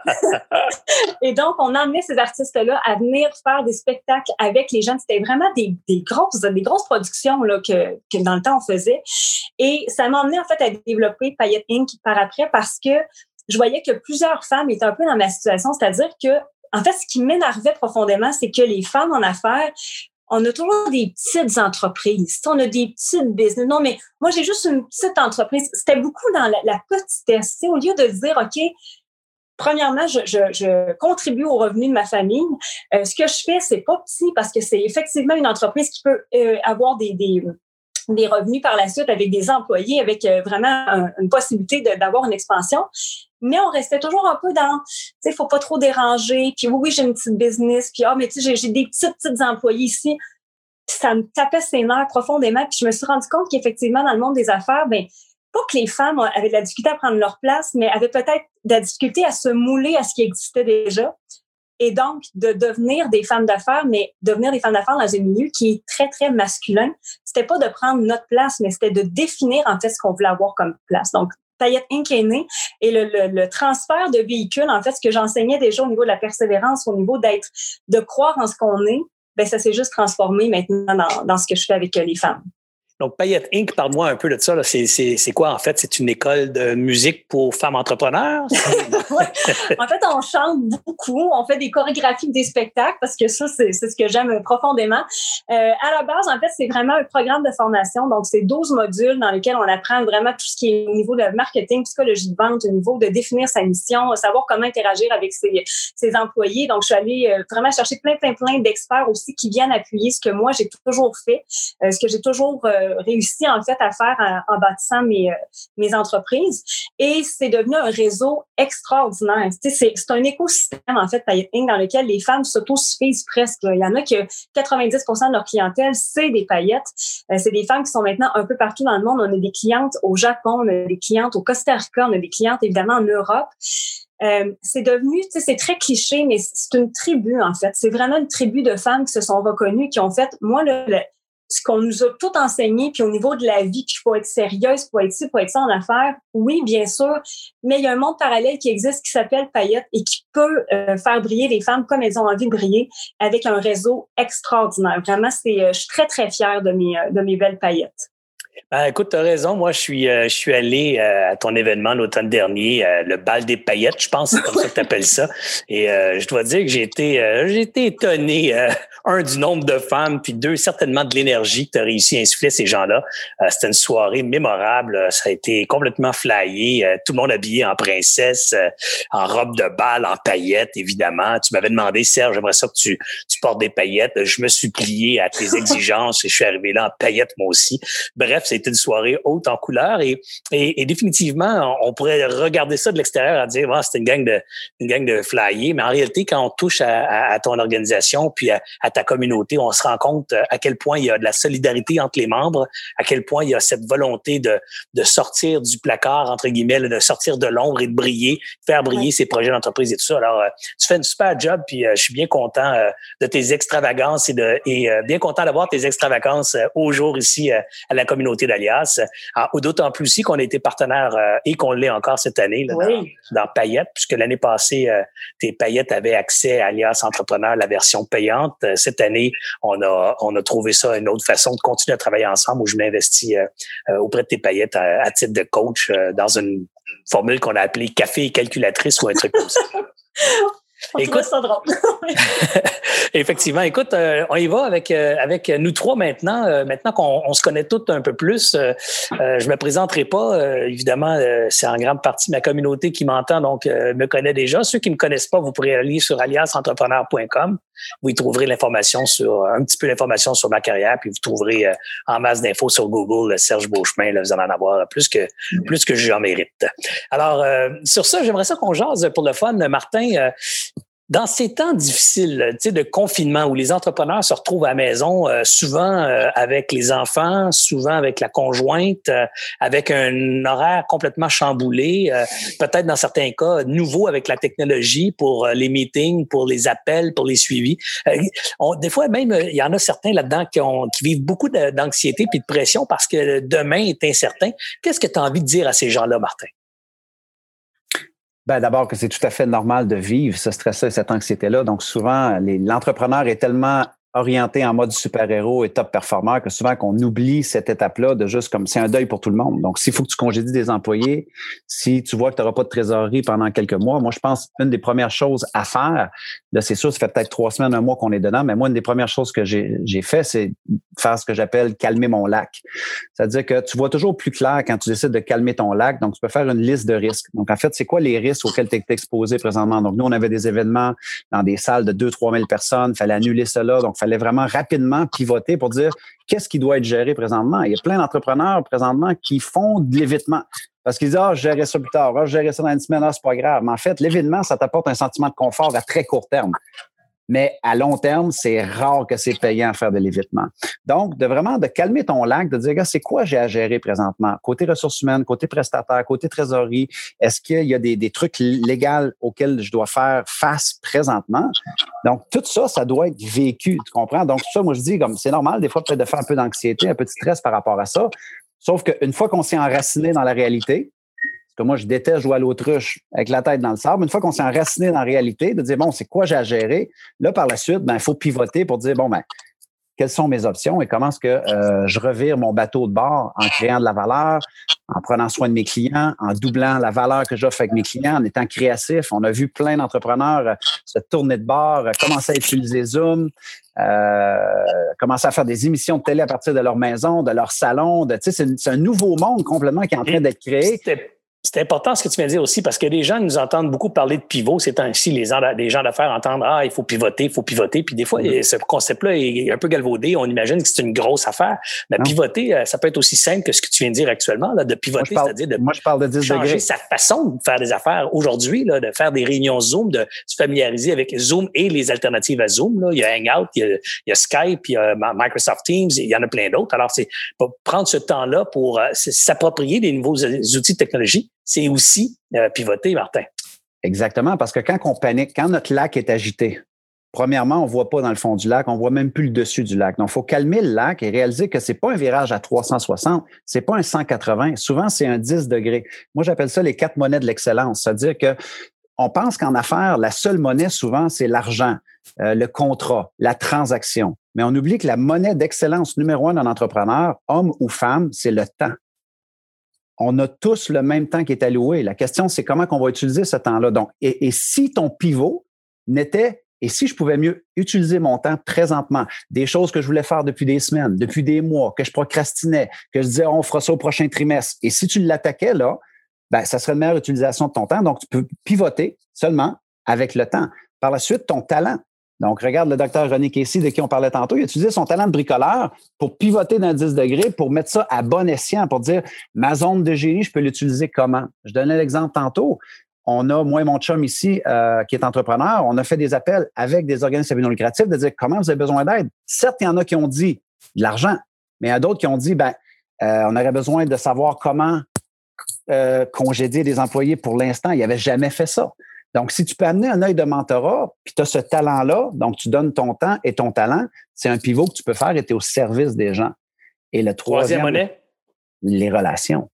et donc, on emmenait ces artistes-là à venir faire des spectacles avec les jeunes. C'était vraiment des, des, grosses, des grosses productions là, que, que dans le temps on faisait. Et ça m'a emmené en fait à développer Payette Inc. par après parce que je voyais que plusieurs femmes étaient un peu dans ma situation, c'est-à-dire que en fait, ce qui m'énervait profondément, c'est que les femmes en affaires on a toujours des petites entreprises. On a des petites business. Non, mais moi, j'ai juste une petite entreprise. C'était beaucoup dans la, la petitesse. Au lieu de dire, OK, premièrement, je, contribue au revenu de ma famille. Euh, ce que je fais, c'est pas petit parce que c'est effectivement une entreprise qui peut euh, avoir des, des, revenus par la suite avec des employés, avec euh, vraiment une possibilité d'avoir une expansion mais on restait toujours un peu dans, tu sais, faut pas trop déranger, puis oui, oui, j'ai une petite business, puis ah, mais tu sais, j'ai des petites, petites employés ici. ça me tapait ses nerfs profondément, puis je me suis rendu compte qu'effectivement, dans le monde des affaires, ben pas que les femmes avaient de la difficulté à prendre leur place, mais avaient peut-être de la difficulté à se mouler à ce qui existait déjà. Et donc, de devenir des femmes d'affaires, mais devenir des femmes d'affaires dans un milieu qui est très, très masculin, c'était pas de prendre notre place, mais c'était de définir en fait ce qu'on voulait avoir comme place. Donc, Payette Inc. est et le, transfert de véhicules, en fait, ce que j'enseignais déjà au niveau de la persévérance, au niveau d'être, de croire en ce qu'on est, ben ça s'est juste transformé maintenant dans, dans ce que je fais avec les femmes. Donc, Payette Inc., parle-moi un peu de ça. C'est quoi, en fait? C'est une école de musique pour femmes entrepreneurs? En fait, on chante beaucoup. On fait des chorégraphies des spectacles parce que ça, c'est ce que j'aime profondément. Euh, à la base, en fait, c'est vraiment un programme de formation. Donc, c'est 12 modules dans lesquels on apprend vraiment tout ce qui est au niveau de marketing, psychologie de vente, au niveau de définir sa mission, savoir comment interagir avec ses, ses employés. Donc, je suis allée euh, vraiment chercher plein, plein, plein d'experts aussi qui viennent appuyer ce que moi, j'ai toujours fait, euh, ce que j'ai toujours réussi en fait à faire en, bâtissant mes, euh, mes entreprises. Et c'est devenu un réseau extraordinaire. C'est un écosystème en fait dans lequel les femmes s'autosuffisent presque. Il y en a que 90 de leur clientèle, c'est des paillettes. Euh, c'est des femmes qui sont maintenant un peu partout dans le monde. On a des clientes au Japon, on a des clientes au Costa Rica, on a des clientes évidemment en Europe. Euh, c'est devenu, c'est très cliché, mais c'est une tribu en fait. C'est vraiment une tribu de femmes qui se sont reconnues, qui ont fait, moi, le, ce qu'on nous a tout enseigné, puis au niveau de la vie, qu'il faut être sérieuse, faut être ci, faut être ça en affaires, oui, bien sûr, mais il y a un monde parallèle qui existe qui s'appelle Payette et qui peut euh, faire briller les femmes comme elles ont envie de briller avec un réseau extraordinaire. Vraiment, c'est, euh, je suis très, très fière de mes, euh, de mes belles paillettes. Ben, écoute, tu as raison. Moi, je suis, je suis allé à ton événement l'automne dernier, le bal des paillettes, je pense, c'est comme ça que tu appelles ça. Et je dois dire que j'ai été, j'ai été étonné un, du nombre de femmes, puis deux, certainement de l'énergie que tu as réussi à insuffler ces gens-là. Euh, c'était une soirée mémorable. Ça a été complètement flyé. Euh, tout le monde habillé en princesse, euh, en robe de bal, en paillettes, évidemment. Tu m'avais demandé, Serge, j'aimerais ça que tu, tu portes des paillettes. Je me suis plié à tes exigences et je suis arrivé là en paillettes, moi aussi. Bref, été une soirée haute en couleur et, et, définitivement, on, pourrait regarder ça de l'extérieur à dire, ah, c'est une gang de, une gang de flyés. Mais en réalité, quand on touche à, à, ton organisation puis à, à ta communauté, on se rend compte euh, à quel point il y a de la solidarité entre les membres, à quel point il y a cette volonté de, de sortir du placard, entre guillemets, de sortir de l'ombre et de briller, faire briller ses projets d'entreprise et tout ça. Alors, euh, tu fais une super job, puis euh, je suis bien content de tes extravagances et, de, et bien content d'avoir tes extravagances au jour ici à la communauté d'Alias. Ah, d'autant plus aussi qu'on a été partenaire et qu'on l'est encore cette année là, dans, Payette, puisque l'année passée, tes Paillettes avaient accès à Alias Entrepreneur, la version payante cette année, on a, on a trouvé ça une autre façon de continuer à travailler ensemble où je m'investis euh, euh, auprès de tes paillettes à, titre de coach euh, dans une formule qu'on a appelée café et calculatrice ou un truc comme ça. Écoute, ça drôle. effectivement. Écoute, on y va avec avec nous trois maintenant. maintenant qu'on se connaît toutes un peu plus, je me présenterai pas. évidemment, c'est en grande partie ma communauté qui m'entend, donc me connaît déjà. Ceux qui me connaissent pas, vous pourrez aller sur aliasentrepreneur.com. Vous y trouverez l'information sur, un petit peu l'information sur ma carrière, puis vous trouverez euh, en masse d'infos sur Google Serge Beauchemin. Là, vous allez en avoir plus que, plus que j'en mérite. Alors, euh, sur ça, j'aimerais ça qu'on jase pour le fun. Martin, euh, dans ces temps difficiles de confinement où les entrepreneurs se retrouvent à la maison, euh, souvent euh, avec les enfants, souvent avec la conjointe, euh, avec un horaire complètement chamboulé, peut-être dans certains cas nouveau avec la technologie pour les meetings, pour les appels, pour les suivis. des fois même, il y en a certains là-dedans qui, ont, qui vivent beaucoup d'anxiété puis de pression parce que demain est incertain. Qu'est-ce que tu as envie de dire à ces gens-là, Martin? Ben, D'abord que c'est tout à fait normal de vivre ce stress et cette anxiété-là. Donc souvent, l'entrepreneur est tellement orienté en mode super-héros et top performeur que souvent qu'on oublie cette étape-là de juste comme c'est un deuil pour tout le monde. Donc, s'il faut que tu congédies des employés, si tu vois que tu n'auras pas de trésorerie pendant quelques mois, moi, je pense une des premières choses à faire, là, c'est sûr, ça fait peut-être trois semaines, un mois qu'on est dedans, mais moi, une des premières choses que j'ai fait, c'est faire ce que j'appelle calmer mon lac. C'est-à-dire que tu vois toujours plus clair quand tu décides de calmer ton lac. Donc, tu peux faire une liste de risques. Donc, en fait, c'est quoi les risques auxquels tu es exposé présentement? Donc, nous, on avait des événements dans des salles de 2-3 000 personnes. Il fallait annuler cela. Donc, fallait vraiment rapidement pivoter pour dire qu'est-ce qui doit être géré présentement. Il y a plein d'entrepreneurs présentement qui font de l'évitement. Parce qu'ils disent, ah, je gérerai ça plus tard, ah, je gérerai ça dans une semaine, ah, c'est pas grave. Mais en fait, l'événement, ça t'apporte un sentiment de confort à très court terme. Mais à long terme, c'est rare que c'est payant à faire de l'évitement. Donc, de vraiment de calmer ton lac, de dire, c'est quoi j'ai à gérer présentement? Côté ressources humaines, côté prestataire, côté trésorerie, est-ce qu'il y a des, des, trucs légaux auxquels je dois faire face présentement? Donc, tout ça, ça doit être vécu, tu comprends? Donc, ça, moi, je dis, comme c'est normal, des fois, peut-être de faire un peu d'anxiété, un peu de stress par rapport à ça. Sauf qu'une fois qu'on s'est enraciné dans la réalité, parce que moi, je déteste jouer à l'autruche avec la tête dans le sable. Une fois qu'on s'est enraciné dans la réalité, de dire, bon, c'est quoi j'ai à gérer? Là, par la suite, ben, il faut pivoter pour dire, bon, ben, quelles sont mes options et comment est-ce que euh, je revire mon bateau de bord en créant de la valeur, en prenant soin de mes clients, en doublant la valeur que j'offre avec mes clients, en étant créatif. On a vu plein d'entrepreneurs euh, se tourner de bord, euh, commencer à utiliser Zoom, commencer à faire des émissions de télé à partir de leur maison, de leur salon. De, c'est, c'est un nouveau monde complètement qui est en train d'être créé. C'est important ce que tu viens de dire aussi parce que les gens nous entendent beaucoup parler de pivot. C'est ainsi les gens, les gens d'affaires entendent ah il faut pivoter, il faut pivoter. Puis des fois mm-hmm. ce concept-là est un peu galvaudé. On imagine que c'est une grosse affaire. Mais pivoter, euh, ça peut être aussi simple que ce que tu viens de dire actuellement là, de pivoter, c'est-à-dire de, moi, je parle de changer sa façon de faire des affaires aujourd'hui, de faire des réunions Zoom, de se familiariser avec Zoom et les alternatives à Zoom. Là. Il y a Hangout, il y a, Skype, il y a Microsoft Teams, il y en a plein d'autres. Alors c'est prendre ce temps-là pour euh, s'approprier des nouveaux outils de technologie c'est aussi euh, pivoter, Martin. Exactement, parce que quand on panique, quand notre lac est agité, premièrement, on ne voit pas dans le fond du lac, on voit même plus le dessus du lac. Donc, il faut calmer le lac et réaliser que c'est pas un virage à 360, c'est pas un 180. Souvent, c'est un 10 degrés. Moi, j'appelle ça les quatre monnaies de l'excellence. C'est-à-dire que on pense qu'en affaires, la seule monnaie, souvent, c'est l'argent, euh, le contrat, la transaction. Mais on oublie que la monnaie d'excellence numéro un d'un entrepreneur, homme ou femme, c'est le temps on a tous le même temps qui est alloué. La question, c'est comment on va utiliser ce temps-là. Donc, et, si ton pivot n'était, et si je pouvais mieux utiliser mon temps présentement, des choses que je voulais faire depuis des semaines, depuis des mois, que je procrastinais, que je disais, on fera ça au prochain trimestre. Et si tu l'attaquais là, ben, ça serait une meilleure utilisation de ton temps. Donc, tu peux pivoter seulement avec le temps. Par la suite, ton talent. Donc, regarde le docteur René Casey, de qui on parlait tantôt, il a utilisé son talent de bricoleur pour pivoter d'un 10 degrés, pour mettre ça à bon escient, pour dire ma zone de génie, je peux l'utiliser comment? Je donnais l'exemple tantôt. On a, moi et mon chum ici, euh, qui est entrepreneur, on a fait des appels avec des organismes non lucratifs de dire comment vous avez besoin d'aide? Certes, il y en a qui ont dit de l'argent, mais il y en a d'autres qui ont dit ben, euh, on aurait besoin de savoir comment euh, congédier des employés pour l'instant. Il avait jamais fait ça. Donc, si tu peux amener un œil de mentorat, puis tu as ce talent-là, donc tu donnes ton temps et ton talent, c'est un pivot que tu peux faire et tu es au service des gens. Et le troisième, monnaie? les relations.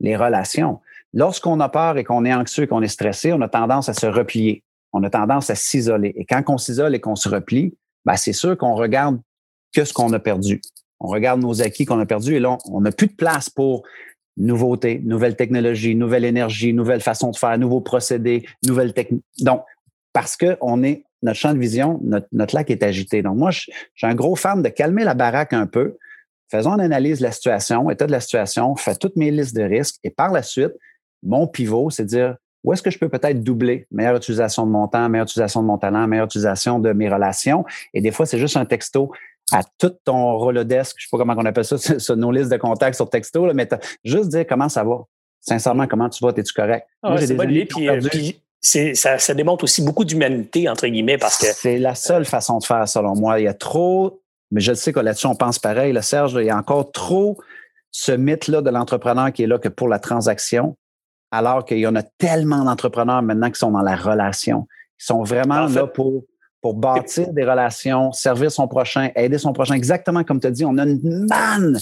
Les relations. Lorsqu'on a peur et qu'on est anxieux et qu'on est stressé, on a tendance à se replier. On a tendance à s'isoler. Et quand on s'isole et qu'on se replie, ben c'est sûr qu'on regarde que ce qu'on a perdu. On regarde nos acquis qu'on a perdus et là, on n'a plus de place pour nouveautés, nouvelles technologies, nouvelle énergie, nouvelle façon de faire, nouveaux procédés, nouvelles techniques. Donc, parce que on est, notre champ de vision, notre, lac est agité. Donc, moi, je, suis un gros fan de calmer la baraque un peu. Faisons une analyse de la situation, état de la situation, fais toutes mes listes de risques et par la suite, mon pivot, c'est dire où est-ce que je peux peut-être doubler meilleure utilisation de mon temps, meilleure utilisation de mon talent, meilleure utilisation de mes relations? Et des fois, c'est juste un texto à tout ton Rolodesk, je sais pas comment on appelle ça, sur nos listes de contacts sur texto, là, mais juste dire comment ça va. Sincèrement, comment tu vas, es-tu correct? Ah, c'est bonne idée. Puis, euh, puis, ça, ça démontre aussi beaucoup d'humanité, entre guillemets, parce que. C'est la seule façon de faire, selon moi. Il y a trop, mais je sais que là-dessus, on pense pareil. Là, Serge, il y a encore trop ce mythe-là de l'entrepreneur qui est là que pour la transaction, alors qu'il y en a tellement d'entrepreneurs maintenant qui sont dans la relation, qui sont vraiment là pour, pour bâtir des relations, servir son prochain, aider son prochain. Exactement comme tu as dit, on a une manne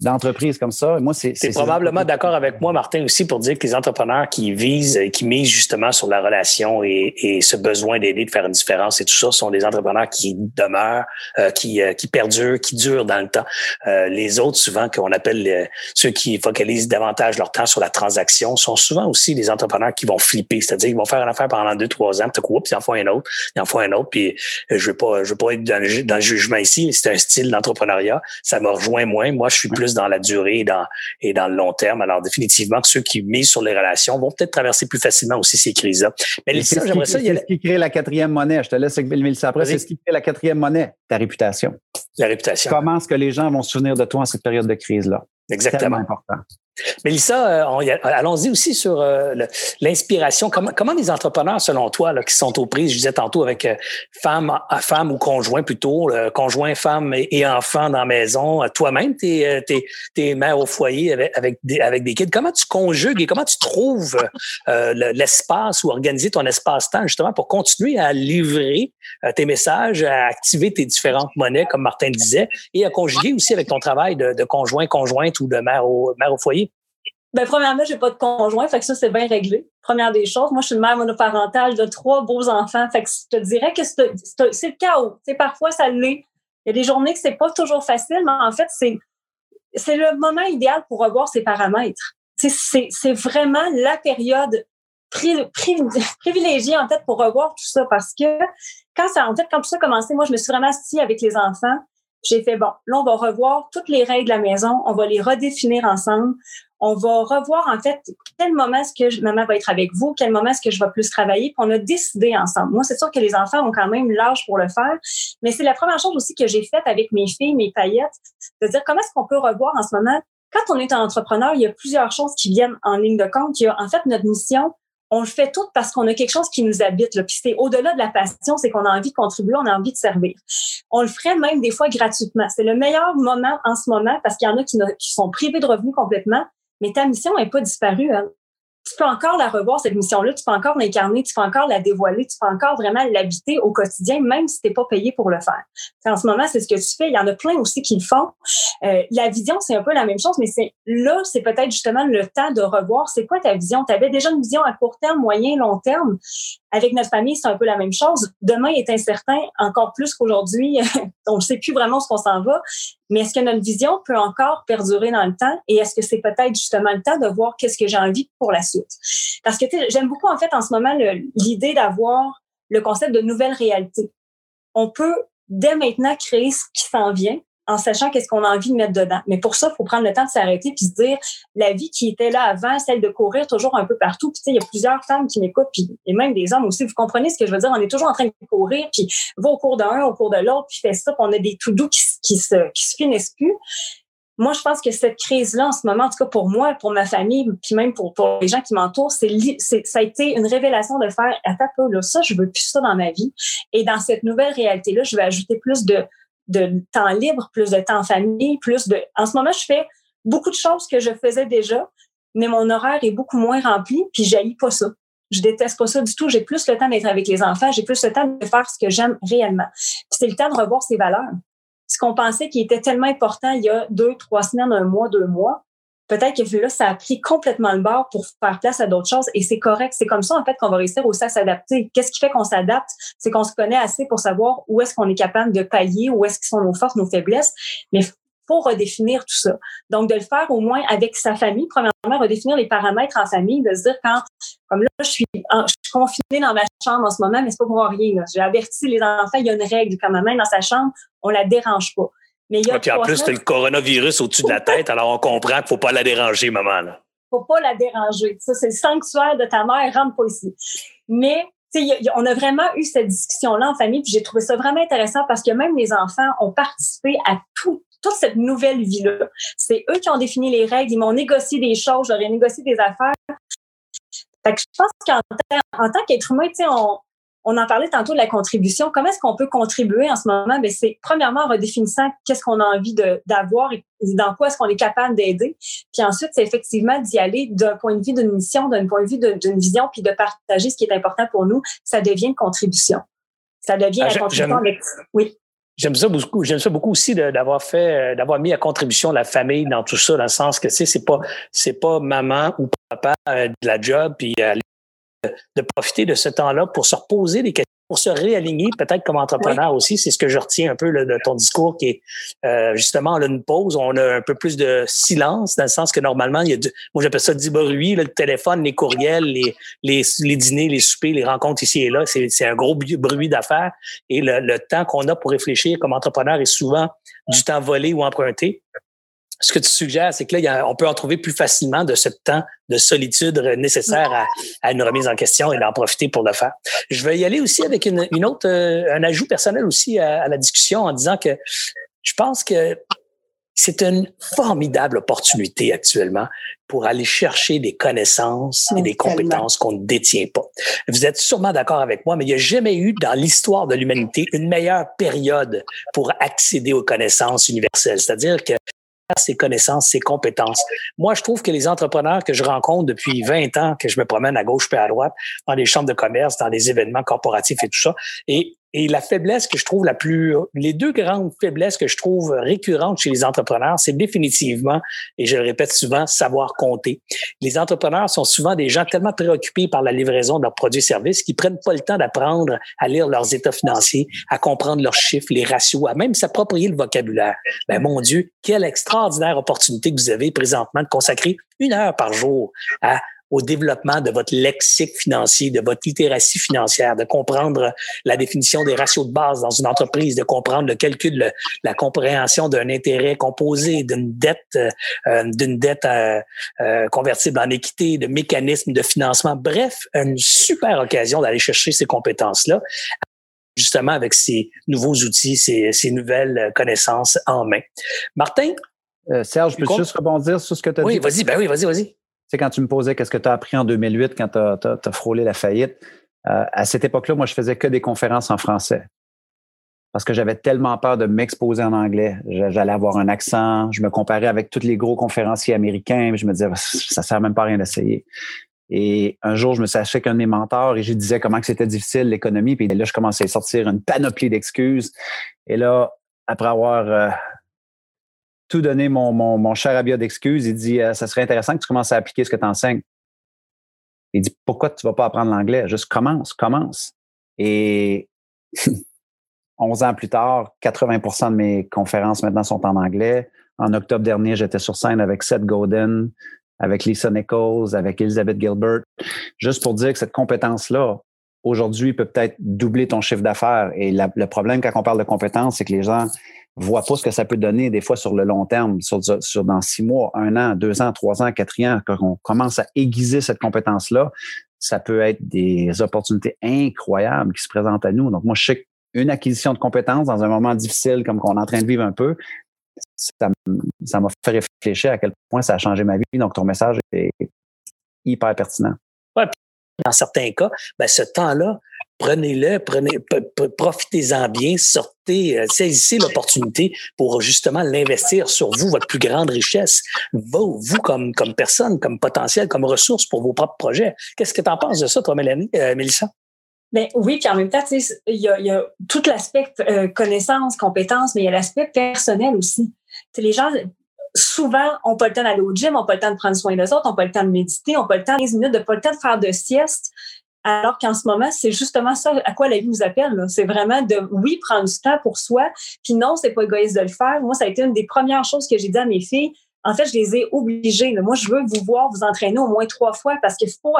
d'entreprises comme ça. Moi, c'est. C'est probablement d'accord avec moi, Martin, aussi, pour dire que les entrepreneurs qui visent, qui misent justement sur la relation et, et ce besoin d'aider, de faire une différence et tout ça, sont des entrepreneurs qui demeurent, euh, qui, euh, qui perdurent, qui durent dans le temps. Euh, les autres, souvent, qu'on appelle ceux qui focalisent davantage leur temps sur la transaction, sont souvent aussi des entrepreneurs qui vont flipper, c'est-à-dire qu'ils vont faire une affaire pendant deux, trois ans, puis ils en font un autre, ils en font un autre, puis je veux pas, je veux pas être dans le, dans le jugement ici, c'est un style d'entrepreneuriat, ça me rejoint moins. Moi, je suis plus dans la durée et dans, et dans le long terme. Alors, définitivement, ceux qui misent sur les relations vont peut-être traverser plus facilement aussi ces crises-là. Mais j'aimerais ça. C'est ce qui crée la quatrième monnaie. Je te laisse avec ça après. C'est ce qui crée la quatrième monnaie, ta réputation. La réputation. Comment est-ce que les gens vont se souvenir de toi en cette période de crise-là? Exactement. important. Mélissa, euh, allons-y aussi sur euh, l'inspiration. Comment, les entrepreneurs, selon toi, qui sont aux prises, je disais tantôt avec euh, femme, femme ou conjoint plutôt, conjoint, femme et, enfant dans la maison, toi-même, tu es, au foyer avec, des, kids. Comment tu conjugues et comment tu trouves l'espace ou organiser ton espace-temps justement pour continuer à livrer tes messages, à activer tes différentes monnaies, comme Martin disait, et à conjuguer aussi avec ton travail de, conjoint, conjointe ou de mère au foyer? Ben, premièrement, j'ai pas de conjoint, fait que ça, c'est bien réglé. Première des choses. Moi, je suis une mère monoparentale de trois beaux enfants, fait que je te dirais que c'est le chaos. parfois, ça l'est. Il y a des journées que c'est pas toujours facile, mais en fait, c'est, c'est le moment idéal pour revoir ses paramètres. C'est, c'est vraiment la période privilégiée, en pour revoir tout ça parce que quand ça, en fait, quand tout ça a commencé, moi, je me suis vraiment assise avec les enfants. J'ai fait, bon, là, on va revoir toutes les règles de la maison, on va les redéfinir ensemble, on va revoir en fait quel moment est-ce que maman va être avec vous, quel moment est-ce que je vais plus travailler, puis on a décidé ensemble. Moi, c'est sûr que les enfants ont quand même l'âge pour le faire, mais c'est la première chose aussi que j'ai faite avec mes filles, mes paillettes, de dire comment est-ce qu'on peut revoir en ce moment. Quand on est un entrepreneur, il y a plusieurs choses qui viennent en ligne de compte. Il y a en fait notre mission, on le fait tout parce qu'on a quelque chose qui nous habite. Là. Puis c'est au-delà de la passion, c'est qu'on a envie de contribuer, on a envie de servir. On le ferait même des fois gratuitement. C'est le meilleur moment en ce moment parce qu'il y en a qui, qui sont privés de revenus complètement mais ta mission n'est pas disparue. Hein. Tu peux encore la revoir, cette mission-là, tu peux encore l'incarner, tu peux encore la dévoiler, tu peux encore vraiment l'habiter au quotidien, même si tu n'es pas payé pour le faire. en ce moment, c'est ce que tu fais. Il y en a plein aussi qui le font. Euh, la vision, c'est un peu la même chose, mais c'est là, c'est peut-être justement le temps de revoir c'est quoi ta vision? Tu avais déjà une vision à court terme, moyen, long terme? Avec notre famille, c'est un peu la même chose. Demain est incertain, encore plus qu'aujourd'hui. on ne sait plus vraiment ce qu'on s'en va. Mais est-ce que notre vision peut encore perdurer dans le temps? Et est-ce que c'est peut-être justement le temps de voir qu'est-ce que j'ai envie pour la suite? Parce que j'aime beaucoup, en fait, en ce moment, l'idée d'avoir le concept de nouvelle réalité. On peut dès maintenant créer ce qui s'en vient en sachant qu'est-ce qu'on a envie de mettre dedans. Mais pour ça, il faut prendre le temps de s'arrêter puis se dire la vie qui était là avant, celle de courir toujours un peu partout. Puis, il y a plusieurs femmes qui m'écoutent, et même des hommes aussi. Vous comprenez ce que je veux dire? On est toujours en train de courir, puis va au cours d'un, au cours de l'autre, puis fait ça, puis on a des to-do qui, qui, se, qui se finissent plus. Moi, je pense que cette crise-là, en ce moment, en tout cas pour moi, pour ma famille, puis même pour, pour les gens qui m'entourent, c'est, ça a été une révélation de faire, attends là, ça, je veux plus ça dans ma vie. Et dans cette nouvelle réalité-là, je vais ajouter plus de, de temps libre, plus de temps famille, plus de. En ce moment, je fais beaucoup de choses que je faisais déjà, mais mon horaire est beaucoup moins rempli, puis j'haïs pas ça. Je déteste pas ça du tout. J'ai plus le temps d'être avec les enfants, j'ai plus le temps de faire ce que j'aime réellement. c'est le temps de revoir ses valeurs. Ce qu'on pensait qui était tellement important il y a deux, trois semaines, un mois, deux mois, peut-être que là, ça a pris complètement le bord pour faire place à d'autres choses et c'est correct. C'est comme ça, en fait, qu'on va réussir aussi à s'adapter. Qu'est-ce qui fait qu'on s'adapte? C'est qu'on se connaît assez pour savoir où est-ce qu'on est capable de pallier, où est-ce qu'ils sont nos forces, nos faiblesses. Mais faut redéfinir tout ça. Donc, de le faire au moins avec sa famille. Premièrement, redéfinir les paramètres en famille, de se dire quand, comme là, je suis, je suis confinée dans ma chambre en ce moment, mais c'est pas pour rien. J'ai averti les enfants, il y a une règle. Quand ma main dans sa chambre, on la dérange pas. Mais il y a puis en plus, tu as le coronavirus au-dessus de la tête, alors on comprend qu'il ne faut pas la déranger, maman. Il ne faut pas la déranger. Ça, c'est le sanctuaire de ta mère, rentre pas ici. Mais on a vraiment eu cette discussion-là en famille, puis j'ai trouvé ça vraiment intéressant parce que même les enfants ont participé à tout, toute cette nouvelle vie-là. C'est eux qui ont défini les règles, ils m'ont négocié des choses, j'aurais négocié des affaires. Fait que je pense qu'en en tant qu'être humain, on, on en parlait tantôt de la contribution. Comment est-ce qu'on peut contribuer en ce moment? Ben, c'est premièrement en redéfinissant qu'est-ce qu'on a envie d'avoir et dans quoi est-ce qu'on est capable d'aider. Puis ensuite, c'est effectivement d'y aller d'un point de vue d'une mission, d'un point de vue d'une vision, puis de partager ce qui est important pour nous. Ça devient une contribution. Ça devient ah, la contribution avec. Oui. J'aime ça beaucoup. J'aime ça beaucoup aussi d'avoir fait, d'avoir mis à contribution la famille dans tout ça, dans le sens que c'est pas, c'est pas maman ou papa euh, de la job puis aller de profiter de ce temps-là pour se reposer des questions, pour se réaligner, peut-être comme entrepreneur aussi. C'est ce que je retiens un peu de ton discours qui est euh, justement, on a une pause, on a un peu plus de silence, dans le sens que normalement, il y a du, moi j'appelle ça du bruit, le téléphone, les courriels, les, les, les, dîners, les soupers, les rencontres ici et là, c'est un gros bruit d'affaires. Et le, le temps qu'on a pour réfléchir comme entrepreneur est souvent du temps volé ou emprunté ce que tu suggères, c'est que là, on peut en trouver plus facilement de ce temps de solitude nécessaire à, une remise en question et d'en profiter pour le faire. Je vais y aller aussi avec une, autre, euh, un ajout personnel aussi à, la discussion en disant que je pense que c'est une formidable opportunité actuellement pour aller chercher des connaissances et des compétences qu'on ne détient pas. Vous êtes sûrement d'accord avec moi, mais il n'y a jamais eu dans l'histoire de l'humanité une meilleure période pour accéder aux connaissances universelles. C'est-à-dire que ses connaissances, ses compétences. Moi, je trouve que les entrepreneurs que je rencontre depuis 20 ans, que je me promène à gauche puis à droite, dans les chambres de commerce, dans les événements corporatifs et tout ça, et et la faiblesse que je trouve la plus, les deux grandes faiblesses que je trouve récurrentes chez les entrepreneurs, c'est définitivement, et je le répète souvent, savoir compter. Les entrepreneurs sont souvent des gens tellement préoccupés par la livraison de leurs produits et services qu'ils prennent pas le temps d'apprendre à lire leurs états financiers, à comprendre leurs chiffres, les ratios, à même s'approprier le vocabulaire. Ben, mon Dieu, quelle extraordinaire opportunité que vous avez présentement de consacrer une heure par jour à au développement de votre lexique financier, de votre littératie financière, de comprendre la définition des ratios de base dans une entreprise, de comprendre le calcul, la compréhension d'un intérêt composé, d'une dette, euh, d'une dette euh, euh, convertible en équité, de mécanismes de financement. Bref, une super occasion d'aller chercher ces compétences-là justement avec ces nouveaux outils, ces, ces nouvelles connaissances en main. Martin? Serge, peux juste rebondir sur ce que tu as dit? Oui, vas-y, ben oui, vas-y, vas-y quand tu me posais qu'est-ce que tu as appris en 2008 quand tu as, frôlé la faillite, euh, à cette époque-là, moi, je faisais que des conférences en français. Parce que j'avais tellement peur de m'exposer en anglais. J'allais avoir un accent. Je me comparais avec tous les gros conférenciers américains. Je me disais, ça sert même pas à rien d'essayer. Et un jour, je me suis acheté qu'un de mes mentors et je disais comment c'était difficile l'économie. Puis là, je commençais à sortir une panoplie d'excuses. Et là, après avoir euh, tout donné mon, mon, mon cher Abia d'excuses. Il dit euh, Ça serait intéressant que tu commences à appliquer ce que tu enseignes. Il dit Pourquoi tu ne vas pas apprendre l'anglais? Juste commence, commence. Et 11 ans plus tard, 80% de mes conférences maintenant sont en anglais. En octobre dernier, j'étais sur scène avec Seth Godin, avec Lisa Nichols, avec Elizabeth Gilbert, juste pour dire que cette compétence-là, aujourd'hui, peut peut-être doubler ton chiffre d'affaires. Et le problème quand on parle de compétences, c'est que les gens voit pas ce que ça peut donner des fois sur le long terme, sur dans six mois, un an, deux ans, trois ans, quatre ans, quand on commence à aiguiser cette compétence-là, ça peut être des opportunités incroyables qui se présentent à nous. Donc, moi, je sais qu'une acquisition de compétences dans un moment difficile comme qu'on est en train de vivre un peu, ça m'a fait réfléchir à quel point ça a changé ma vie. Donc, ton message est hyper pertinent. Ouais, dans certains cas, ben, ce temps-là, prenez-le, prenez, profitez-en bien, sortez, euh, saisissez l'opportunité pour justement l'investir sur vous, votre plus grande richesse, vous, vous comme, comme personne, comme potentiel, comme ressource pour vos propres projets. Qu'est-ce que tu en penses de ça, toi, Mélanie, euh, Mélissa? Ben oui, puis en même temps, il y a, y a tout l'aspect euh, connaissance, compétence, mais il y a l'aspect personnel aussi. T'sais, les gens, souvent, n'ont pas le temps d'aller au gym, n'ont pas le temps de prendre soin des autres, n'ont pas le temps de méditer, n'ont pas le temps de 15 minutes, de pas le temps de faire de sieste. Alors qu'en ce moment, c'est justement ça à quoi la vie nous appelle. C'est vraiment de, oui, prendre du temps pour soi. Puis non, c'est pas égoïste de le faire. Moi, ça a été une des premières choses que j'ai dit à mes filles. En fait, je les ai obligées. Moi, je veux vous voir vous entraîner au moins trois fois parce qu'il faut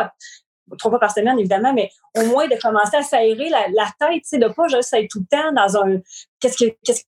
trois fois par semaine, évidemment, mais au moins de commencer à s'aérer la, la tête, tu sais, de pas juste être tout le temps dans un qu'est-ce que qu'est-ce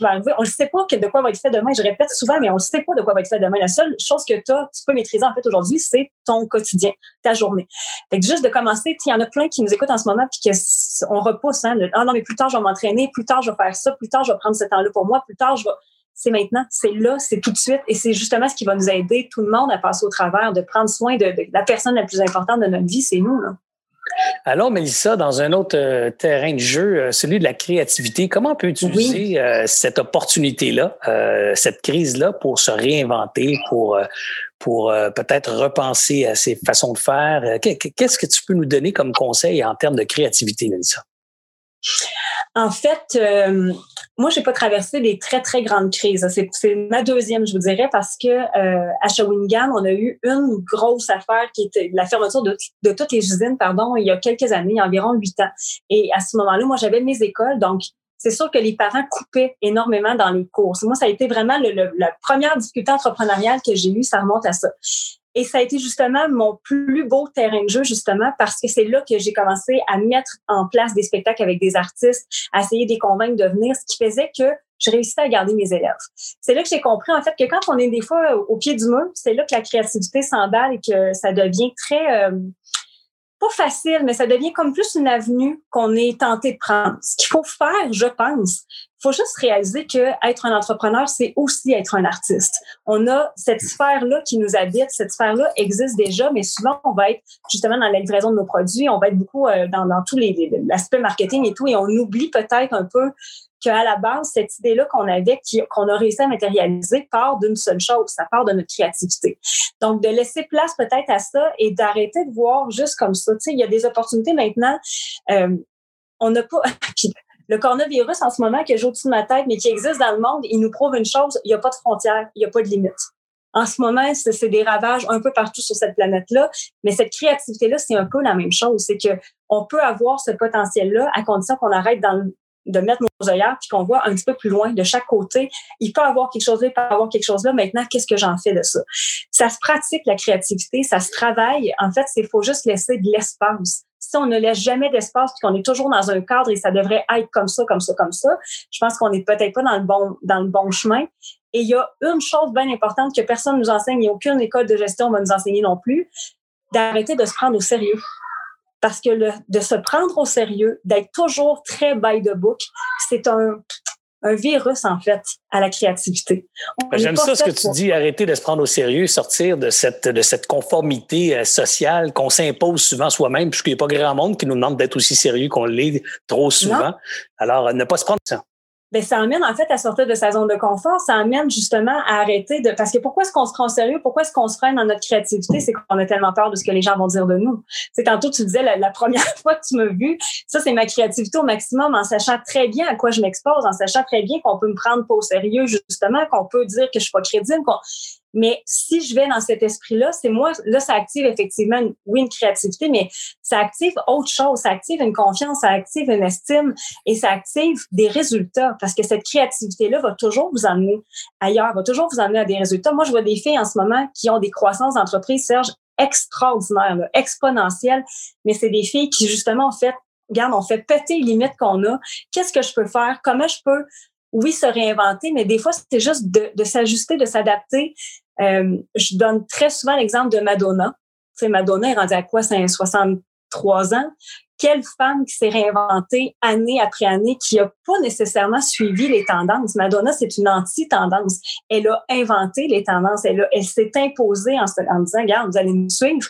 on ne sait pas de quoi va être fait demain. Je répète souvent, mais on ne sait pas de quoi va être fait demain. La seule chose que tu peux maîtriser en fait aujourd'hui, c'est ton quotidien, ta journée. Fait juste de commencer, il y en a plein qui nous écoutent en ce moment puis qu'on repousse. Hein, ah non, mais plus tard, je vais m'entraîner, plus tard, je vais faire ça, plus tard, je vais prendre ce temps-là pour moi, plus tard, je vais. c'est maintenant, c'est là, c'est tout de suite. Et c'est justement ce qui va nous aider, tout le monde, à passer au travers, de prendre soin de, la personne la plus importante de notre vie, c'est nous. Alors, Mélissa, dans un autre euh, terrain de jeu, euh, celui de la créativité, comment on peut utiliser euh, cette opportunité-là, cette crise-là pour se réinventer, pour, pour peut-être repenser à ses façons de faire? Qu'est-ce que tu peux nous donner comme conseil en termes de créativité, Mélissa? En fait, euh, moi, j'ai pas traversé des très, très grandes crises. C'est ma deuxième, je vous dirais, parce que euh, à Shawinigan, on a eu une grosse affaire qui était la fermeture de, toutes les usines, pardon, il y a quelques années, il y a environ huit ans. Et à ce moment-là, moi, j'avais mes écoles, donc c'est sûr que les parents coupaient énormément dans les courses. Moi, ça a été vraiment le, la première difficulté entrepreneuriale que j'ai eue, ça remonte à ça. Et ça a été justement mon plus beau terrain de jeu, justement, parce que c'est là que j'ai commencé à mettre en place des spectacles avec des artistes, à essayer de les convaincre de venir, ce qui faisait que je réussissais à garder mes élèves. C'est là que j'ai compris, en fait, que quand on est des fois au pied du mur, c'est là que la créativité s'emballe et que ça devient très... Euh, pas facile, mais ça devient comme plus une avenue qu'on est tenté de prendre. Ce qu'il faut faire, je pense, faut juste réaliser que être un entrepreneur, c'est aussi être un artiste. On a cette sphère-là qui nous habite, cette sphère-là existe déjà, mais souvent, on va être justement dans la livraison de nos produits, on va être beaucoup euh, dans, tous les, l'aspect marketing et tout, et on oublie peut-être un peu qu'à la base, cette idée-là qu'on avait, qu'on a réussi à matérialiser, part d'une seule chose, ça part de notre créativité. Donc, de laisser place peut-être à ça et d'arrêter de voir juste comme ça. Tu sais, il y a des opportunités maintenant. Euh, on n'a pas. le coronavirus en ce moment qui est au-dessus de ma tête, mais qui existe dans le monde, il nous prouve une chose, il n'y a pas de frontières, il n'y a pas de limites. En ce moment, c'est des ravages un peu partout sur cette planète-là, mais cette créativité-là, c'est un peu la même chose. C'est que on peut avoir ce potentiel-là à condition qu'on arrête dans, de mettre nos œillères puis qu'on voit un petit peu plus loin de chaque côté. Il peut avoir quelque chose là, il peut avoir quelque chose là. Maintenant, qu'est-ce que j'en fais de ça? Ça se pratique, la créativité, ça se travaille. En fait, il faut juste laisser de l'espace. Si on ne laisse jamais d'espace puis qu'on est toujours dans un cadre et ça devrait être comme ça, comme ça, comme ça, je pense qu'on n'est peut-être pas dans le bon, dans le bon chemin. Et il y a une chose bien importante que personne ne nous enseigne et aucune école de gestion va nous enseigner non plus, d'arrêter de se prendre au sérieux. Parce que de se prendre au sérieux, d'être toujours très by the book, c'est un, un virus, en fait, à la créativité. J'aime ça ce que tu dis, arrêter de se prendre au sérieux, sortir de cette, de cette conformité euh, sociale qu'on s'impose souvent soi-même, puisqu'il n'y a pas grand monde qui nous demande d'être aussi sérieux qu'on l'est trop souvent. Alors, ne pas se prendre ça ben ça amène en fait à sortir de sa zone de confort, ça amène justement à arrêter de parce que pourquoi est-ce qu'on se prend sérieux, pourquoi est-ce qu'on se freine dans notre créativité, c'est qu'on a tellement peur de ce que les gens vont dire de nous. C'est tantôt tu disais la, première fois que tu m'as vu, ça c'est ma créativité au maximum en sachant très bien à quoi je m'expose, en sachant très bien qu'on peut me prendre pas au sérieux justement, qu'on peut dire que je suis pas crédible, mais si je vais dans cet esprit-là, c'est moi, là, ça active effectivement, oui, une créativité, mais ça active autre chose. Ça active une confiance, ça active une estime et ça active des résultats parce que cette créativité-là va toujours vous amener ailleurs, va toujours vous amener à des résultats. Moi, je vois des filles en ce moment qui ont des croissances d'entreprise, Serge, extraordinaires, exponentielles, mais c'est des filles qui, justement, en fait, regarde, on fait péter les limites qu'on a. Qu'est-ce que je peux faire? Comment je peux oui, se réinventer, mais des fois, c'est juste de, s'ajuster, de s'adapter. Euh, je donne très souvent l'exemple de Madonna. Tu sais, Madonna est rendue à quoi? C'est 63 ans. Quelle femme qui s'est réinventée année après année, qui n'a pas nécessairement suivi les tendances? Madonna, c'est une anti-tendance. Elle a inventé les tendances. Elle, elle s'est imposée en, en disant, regarde, vous allez nous suivre.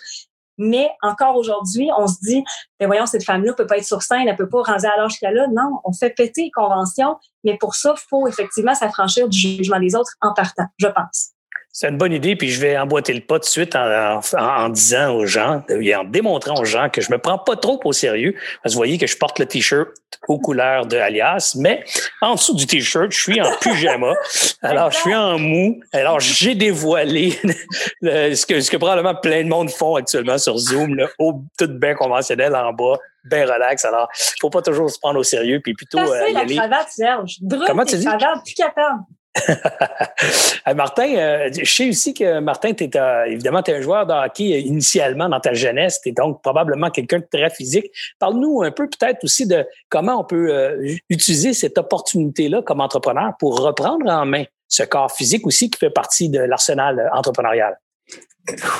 Mais encore aujourd'hui, on se dit, ben voyons, cette femme-là peut pas être sur scène, elle peut pas rendre à l'âge qu'elle a. Non, on fait péter les conventions, mais pour ça, faut effectivement s'affranchir du jugement des autres en partant, je pense. C'est une bonne idée, puis je vais emboîter le pas tout de suite en, en, disant aux gens et en démontrant aux gens que je me prends pas trop au sérieux. Parce que vous voyez que je porte le t-shirt aux couleurs de Alias, mais en dessous du t-shirt, je suis en pyjama. Alors, je suis en mou. Alors, j'ai dévoilé ce, que, ce que probablement plein de monde font actuellement sur Zoom, là, au tout bien conventionnel en bas, bien relax. Alors, faut pas toujours se prendre au sérieux, puis plutôt euh, y la cravate, Serge. Comment tu dis? Cravate, plus capable. Martin, euh, je sais aussi que Martin, es, euh, évidemment, tu es un joueur de hockey euh, initialement dans ta jeunesse. Tu es donc probablement quelqu'un de très physique. Parle-nous un peu peut-être aussi de comment on peut utiliser cette opportunité-là comme entrepreneur pour reprendre en main ce corps physique aussi qui fait partie de l'arsenal entrepreneurial.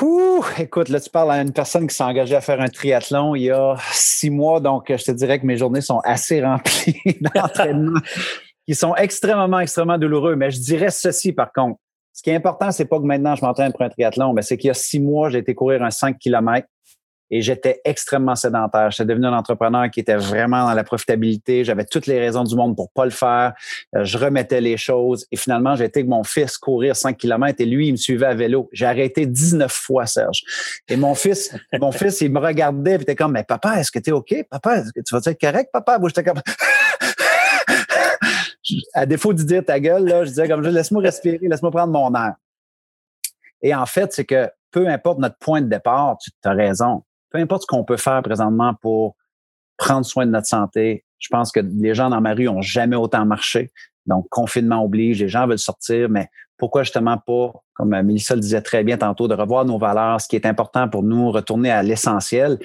Ouh, écoute, là, tu parles à une personne qui s'est engagée à faire un triathlon il y a six mois, donc je te dirais que mes journées sont assez remplies d'entraînement qui sont extrêmement, extrêmement douloureux. Mais je dirais ceci, par contre. Ce qui est important, c'est pas que maintenant je m'entraîne pour un triathlon, mais c'est qu'il y a six mois, j'ai été courir un 5 km et j'étais extrêmement sédentaire. J'étais devenu un entrepreneur qui était vraiment dans la profitabilité. J'avais toutes les raisons du monde pour pas le faire. Euh, je remettais les choses et finalement, j'ai été avec mon fils courir 5 km et lui, il me suivait à vélo. J'ai arrêté 19 fois, Serge. Et mon fils, mon fils, il me regardait et était comme, mais papa, est-ce que tu es OK? Papa, est-ce que tu vas être correct, papa? Moi, j'étais comme, à défaut de dire ta gueule, là, je disais comme, laisse-moi respirer, laisse-moi prendre mon air. Et en fait, c'est que peu importe notre point de départ, tu as raison peu importe ce qu'on peut faire présentement pour prendre soin de notre santé, je pense que les gens dans ma rue ont jamais autant marché. Donc, confinement oblige, les gens veulent sortir, mais pourquoi justement pas, comme Mélissa le disait très bien tantôt, de revoir nos valeurs, ce qui est important pour nous, retourner à l'essentiel.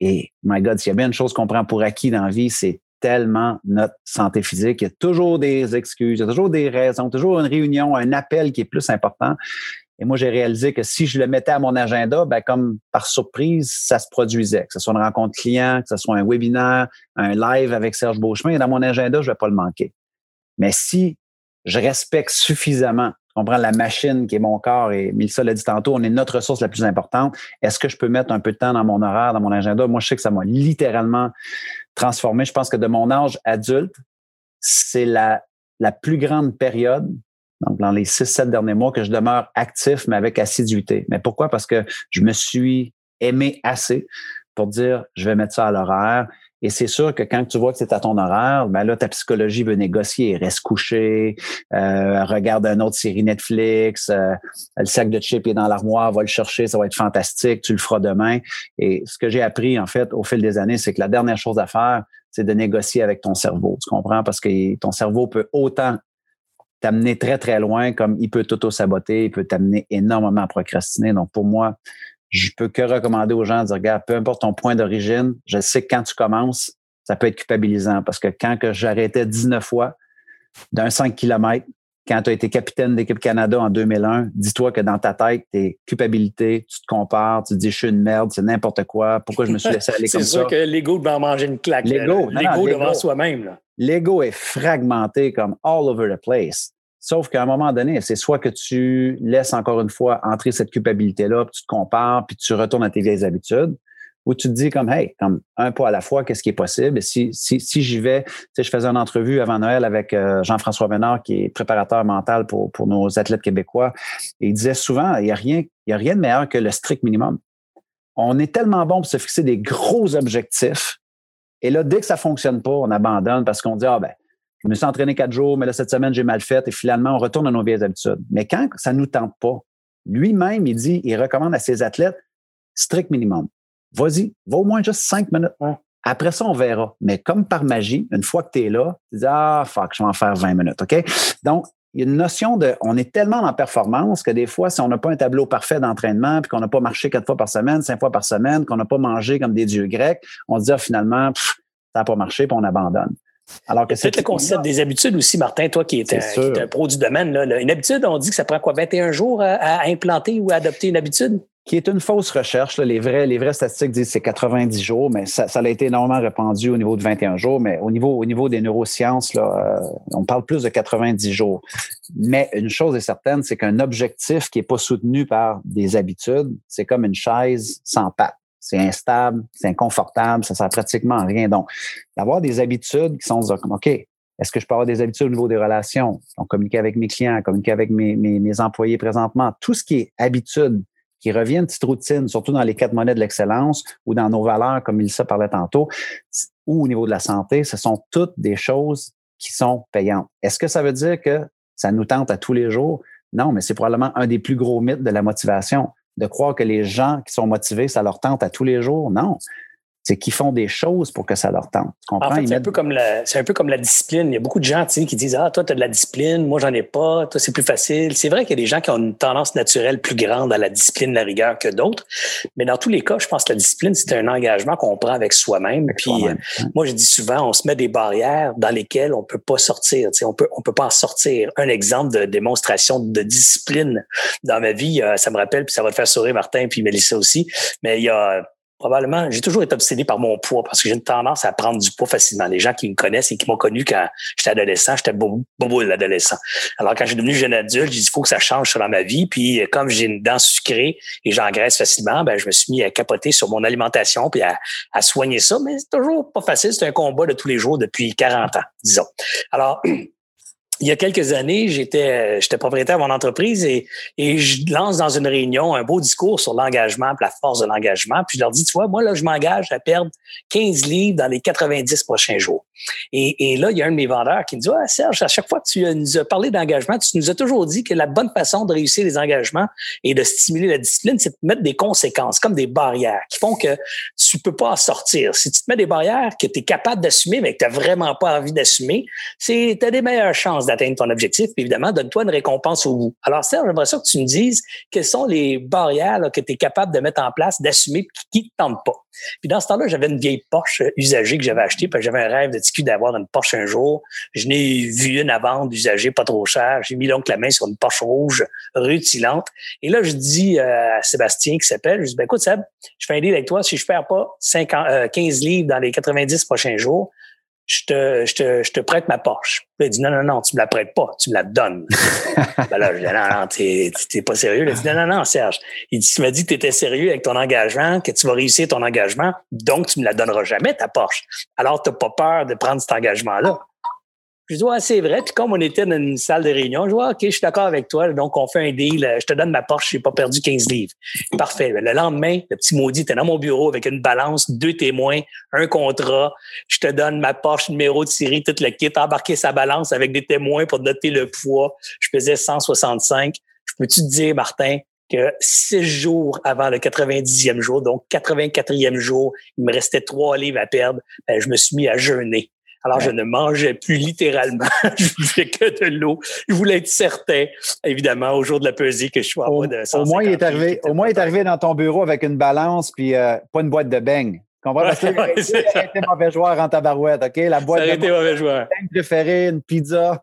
Et, my God, s'il y a bien une chose qu'on prend pour acquis dans la vie, c'est tellement notre santé physique. Il y a toujours des excuses, il y a toujours des raisons, toujours une réunion, un appel qui est plus important. Et moi, j'ai réalisé que si je le mettais à mon agenda, ben, comme par surprise, ça se produisait. Que ce soit une rencontre client, que ce soit un webinaire, un live avec Serge Beauchemin, dans mon agenda, je ne vais pas le manquer. Mais si je respecte suffisamment, on prend la machine qui est mon corps, et Milsa l'a dit tantôt, on est notre ressource la plus importante. Est-ce que je peux mettre un peu de temps dans mon horaire, dans mon agenda? Moi, je sais que ça m'a littéralement transformé. Je pense que de mon âge adulte, c'est la, la plus grande période donc dans les six, sept derniers mois, que je demeure actif, mais avec assiduité. Mais pourquoi? Parce que je me suis aimé assez pour dire, je vais mettre ça à l'horaire. Et c'est sûr que quand tu vois que c'est à ton horaire, ben là, ta psychologie veut négocier, reste couché, euh, regarde une autre série Netflix, euh, le sac de chips est dans l'armoire, va le chercher, ça va être fantastique, tu le feras demain. Et ce que j'ai appris, en fait, au fil des années, c'est que la dernière chose à faire, c'est de négocier avec ton cerveau. Tu comprends? Parce que ton cerveau peut autant t'amener très, très loin, comme il peut t'auto-saboter, il peut t'amener énormément à procrastiner. Donc, pour moi, je peux que recommander aux gens de dire, regarde, peu importe ton point d'origine, je sais que quand tu commences, ça peut être culpabilisant parce que quand que j'arrêtais 19 fois d'un 5 km, quand tu as été capitaine d'équipe Canada en 2001, dis-toi que dans ta tête, tes culpabilités, tu te compares, tu te dis je suis une merde, c'est n'importe quoi, pourquoi je me suis laissé aller comme ça? C'est sûr que l'ego va manger une claque. L'ego, l'ego devant soi-même. L'ego est fragmenté comme all over the place. Sauf qu'à un moment donné, c'est soit que tu laisses encore une fois entrer cette culpabilité-là, puis tu te compares, puis tu retournes à tes vieilles habitudes, ou tu te dis comme, hey, comme un pas à la fois, qu'est-ce qui est possible? Et si, si, si j'y vais, tu sais, je faisais une entrevue avant Noël avec euh, Jean-François Ménard, qui est préparateur mental pour, pour nos athlètes québécois. Et il disait souvent, il n'y a rien, il y a rien de meilleur que le strict minimum. On est tellement bon pour se fixer des gros objectifs. Et là, dès que ça fonctionne pas, on abandonne parce qu'on dit, ah ben, je me suis entraîné quatre jours, mais là, cette semaine, j'ai mal fait et finalement, on retourne à nos vieilles habitudes. Mais quand ça ne nous tente pas, lui-même, il dit, il recommande à ses athlètes strict minimum. Vas-y, va au moins juste cinq minutes. Après ça, on verra. Mais comme par magie, une fois que tu es là, tu dis Ah, fuck, je vais en faire 20 minutes. OK? Donc, il y a une notion de. On est tellement en performance que des fois, si on n'a pas un tableau parfait d'entraînement, puis qu'on n'a pas marché quatre fois par semaine, cinq fois par semaine, qu'on n'a pas mangé comme des dieux grecs, on se dit ah, finalement, ça n'a pas marché, puis on abandonne. Alors que c'est le concept des habitudes aussi, Martin, toi qui es, un, pro du domaine. Là, une habitude, on dit que ça prend quoi, 21 jours à, implanter ou à adopter une habitude? Qui est une fausse recherche. Les, vrais, les vraies statistiques disent que c'est 90 jours, mais ça, a été énormément répandu au niveau de 21 jours. Mais au niveau, au niveau des neurosciences, là, euh, on parle plus de 90 jours. Mais une chose est certaine, c'est qu'un objectif qui n'est pas soutenu par des habitudes, c'est comme une chaise sans pattes c'est instable, c'est inconfortable, ça sert pratiquement à rien. Donc, d'avoir des habitudes qui sont comme, OK, est-ce que je peux avoir des habitudes au niveau des relations? Donc, communiquer avec mes clients, communiquer avec mes, mes, employés présentement, tout ce qui est habitude, qui revient une petite routine, surtout dans les quatre monnaies de l'excellence ou dans nos valeurs, comme il se parlait tantôt, ou au niveau de la santé, ce sont toutes des choses qui sont payantes. Est-ce que ça veut dire que ça nous tente à tous les jours? Non, mais c'est probablement un des plus gros mythes de la motivation de croire que les gens qui sont motivés, ça leur tente à tous les jours? Non c'est qu'ils font des choses pour que ça leur tente. En fait, c'est un, peu comme la, c'est un peu comme la discipline. Il y a beaucoup de gens qui disent Ah, toi, tu as de la discipline, moi, j'en ai pas, toi, c'est plus facile. C'est vrai qu'il y a des gens qui ont une tendance naturelle plus grande à la discipline, la rigueur que d'autres. Mais dans tous les cas, je pense que la discipline, c'est un engagement qu'on prend avec soi-même. Puis euh, moi, je dis souvent, on se met des barrières dans lesquelles on peut pas sortir. on peut, on peut pas en sortir. Un exemple de démonstration de discipline dans ma vie, euh, ça me rappelle, puis ça va te faire sourire, Martin, puis Mélissa aussi. Mais il y a probablement, j'ai toujours été obsédé par mon poids parce que j'ai une tendance à prendre du poids facilement. Les gens qui me connaissent et qui m'ont connu quand j'étais adolescent, j'étais bobo l'adolescent. Alors, quand j'ai devenu jeune adulte, j'ai dit, il faut que ça change dans ma vie. Puis, comme j'ai une dent sucrée et j'engraisse facilement, ben, je me suis mis à capoter sur mon alimentation puis à, à soigner ça. Mais c'est toujours pas facile. C'est un combat de tous les jours depuis 40 ans, disons. Alors, il y a quelques années, j'étais j'étais propriétaire de mon entreprise et, et je lance dans une réunion un beau discours sur l'engagement, la force de l'engagement. Puis je leur dis, tu vois, moi, là, je m'engage à perdre 15 livres dans les 90 prochains jours. Et, et là, il y a un de mes vendeurs qui me dit, ah, Serge, à chaque fois que tu nous as parlé d'engagement, tu nous as toujours dit que la bonne façon de réussir les engagements et de stimuler la discipline, c'est de mettre des conséquences, comme des barrières qui font que tu peux pas en sortir. Si tu te mets des barrières que tu es capable d'assumer, mais que tu n'as vraiment pas envie d'assumer, tu as des meilleures chances atteindre ton objectif. Puis évidemment, donne-toi une récompense au bout. Alors, Serge, j'aimerais ça que tu me dises quelles sont les barrières que tu es capable de mettre en place, d'assumer, qui ne te tentent pas. Puis dans ce temps-là, j'avais une vieille Porsche usagée que j'avais achetée, parce que j'avais un rêve de ticu d'avoir une Porsche un jour. Je n'ai vu une à vendre usagée, pas trop chère. J'ai mis donc la main sur une Porsche rouge rutilante. Et là, je dis à Sébastien qui s'appelle, je dis, ben écoute Seb, je fais un deal avec toi. Si je perds pas 50, 15 euh, livres dans les 90 prochains jours, je te, je te, je te prête ma Porsche. il dit, non, non, non, tu me la prêtes pas, tu me la donnes. ben là, je dis, non, non, t'es, t'es pas sérieux. Il dit, non, non, non, Serge. Il dit, tu m'as dit que tu étais sérieux avec ton engagement, que tu vas réussir ton engagement, donc tu me la donneras jamais, ta Porsche. Alors, t'as pas peur de prendre cet engagement-là? Je dis, ouais, c'est vrai. Puis comme on était dans une salle de réunion, je dis, OK, je suis d'accord avec toi. Donc, on fait un deal. Je te donne ma Porsche, j'ai pas perdu 15 livres. Parfait. Le lendemain, le petit maudit était dans mon bureau avec une balance, deux témoins, un contrat. Je te donne ma Porsche, numéro de série, tout le kit, embarquer sa balance avec des témoins pour noter le poids. Je faisais 165. Je peux-tu te dire, Martin, que six jours avant le 90e jour, donc 84e jour, il me restait trois livres à perdre, ben, je me suis mis à jeûner. Alors, je ne mangeais plus littéralement. je buvais que de l'eau. Je voulais être certain, évidemment, au jour de la pesée, que je sois au, de Au moins, il est arrivé, au moins, il est arrivé dans ton bureau avec une balance puis euh, pas une boîte de beignes. Comprends? Parce que ouais, été mauvais joueur en tabarouette, OK? La boîte ça a été mauvais joueur. préférée, une pizza.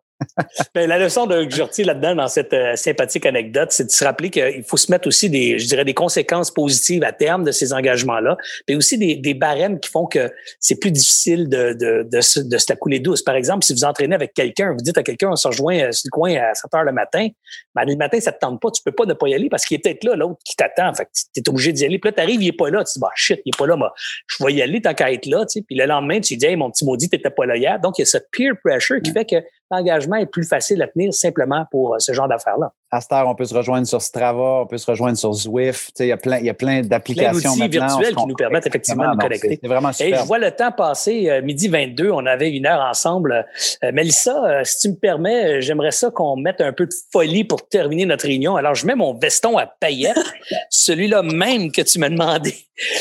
Ben, la leçon de, que je retire là-dedans, dans cette euh, sympathique anecdote, c'est de se rappeler qu'il faut se mettre aussi des, je dirais, des conséquences positives à terme de ces engagements-là, mais aussi des, des barèmes qui font que c'est plus difficile de, de, de, se, de se la couler douce. Par exemple, si vous entraînez avec quelqu'un, vous dites à quelqu'un, on se rejoint euh, sur le coin à 7 heures le matin, ben, le matin, ça te tente pas, tu peux pas ne pas y aller parce qu'il est peut-être là, l'autre qui t'attend. Fait tu es obligé d'y aller. Puis là, t'arrives, il est pas là. Tu dis, bah, shit, il est pas là, moi, je vais y aller tant qu'à être là, tu sais. Puis le lendemain, tu dis, hey, mon petit maudit, t'étais pas là hier. Donc, il y a ce peer pressure qui fait que l'engagement est plus facile à tenir simplement pour euh, ce genre d'affaires-là. À cette heure, on peut se rejoindre sur Strava, on peut se rejoindre sur Zwift. Il y a plein, il y a plein d'applications plein virtuels qui nous permettent effectivement de nous connecter. C'est vraiment super. Et je vois le temps passer. Euh, midi 22, on avait une heure ensemble. Euh, Mélissa, si tu me permets, j'aimerais ça qu'on mette un peu de folie pour terminer notre réunion. Alors, je mets mon veston à paillettes, celui-là même que tu m'as demandé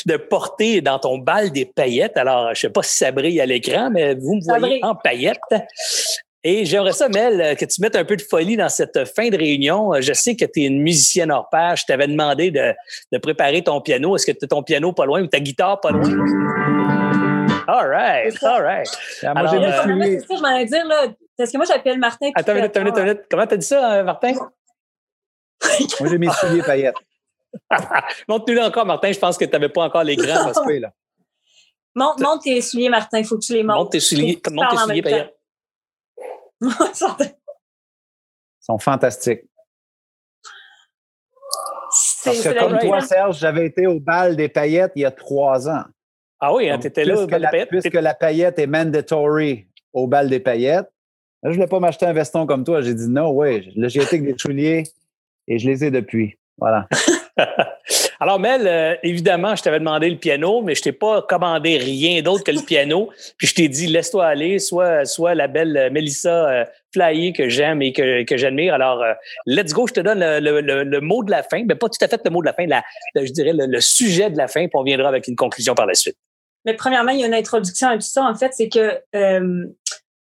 de porter dans ton bal des paillettes. Alors, je sais pas si ça brille à l'écran, mais vous me voyez en paillettes. Et j'aimerais ça, Mel, euh, que tu mettes un peu de folie dans cette fin de réunion. Euh, je sais que tu es une musicienne hors pair. Je t'avais demandé de, de, préparer ton piano. Est-ce que tu as ton piano pas loin ou ta guitare pas loin? All right, all right. Ah, moi, j'ai euh, c'est ça, je m'en dire, là. Parce que moi, j'appelle Martin. Attends une minute, attends une minute, Comment t'as dit ça, Martin? moi, j'ai mes souliers paillettes. Montre-nous encore, Martin. Je pense que tu n'avais pas encore les grands. là. Monte, monte tes souliers, Martin. Il faut que tu les montes. Monte tes souliers, monte tes souliers paillettes. Ils sont fantastiques. Parce que comme toi, Serge, j'avais été au bal des paillettes il y a trois ans. Ah oui, hein, tu étais là au bal des paillettes? Puisque la paillette est mandatory au bal des paillettes, je ne voulais pas m'acheter un veston comme toi. J'ai dit non, oui. J'ai été avec des souliers et je les ai depuis. Voilà. Alors, Mel, euh, évidemment, je t'avais demandé le piano, mais je t'ai pas commandé rien d'autre que le piano. Puis je t'ai dit, laisse-toi aller, soit, soit la belle euh, Melissa euh, Flyer que j'aime et que, que j'admire. Alors, let's go, je te donne le, le, mot de la fin, mais pas tout à fait le mot de la fin, je dirais le, sujet de la fin, puis on viendra avec une conclusion par la suite. Mais premièrement, il y a une introduction à tout ça. En fait, c'est que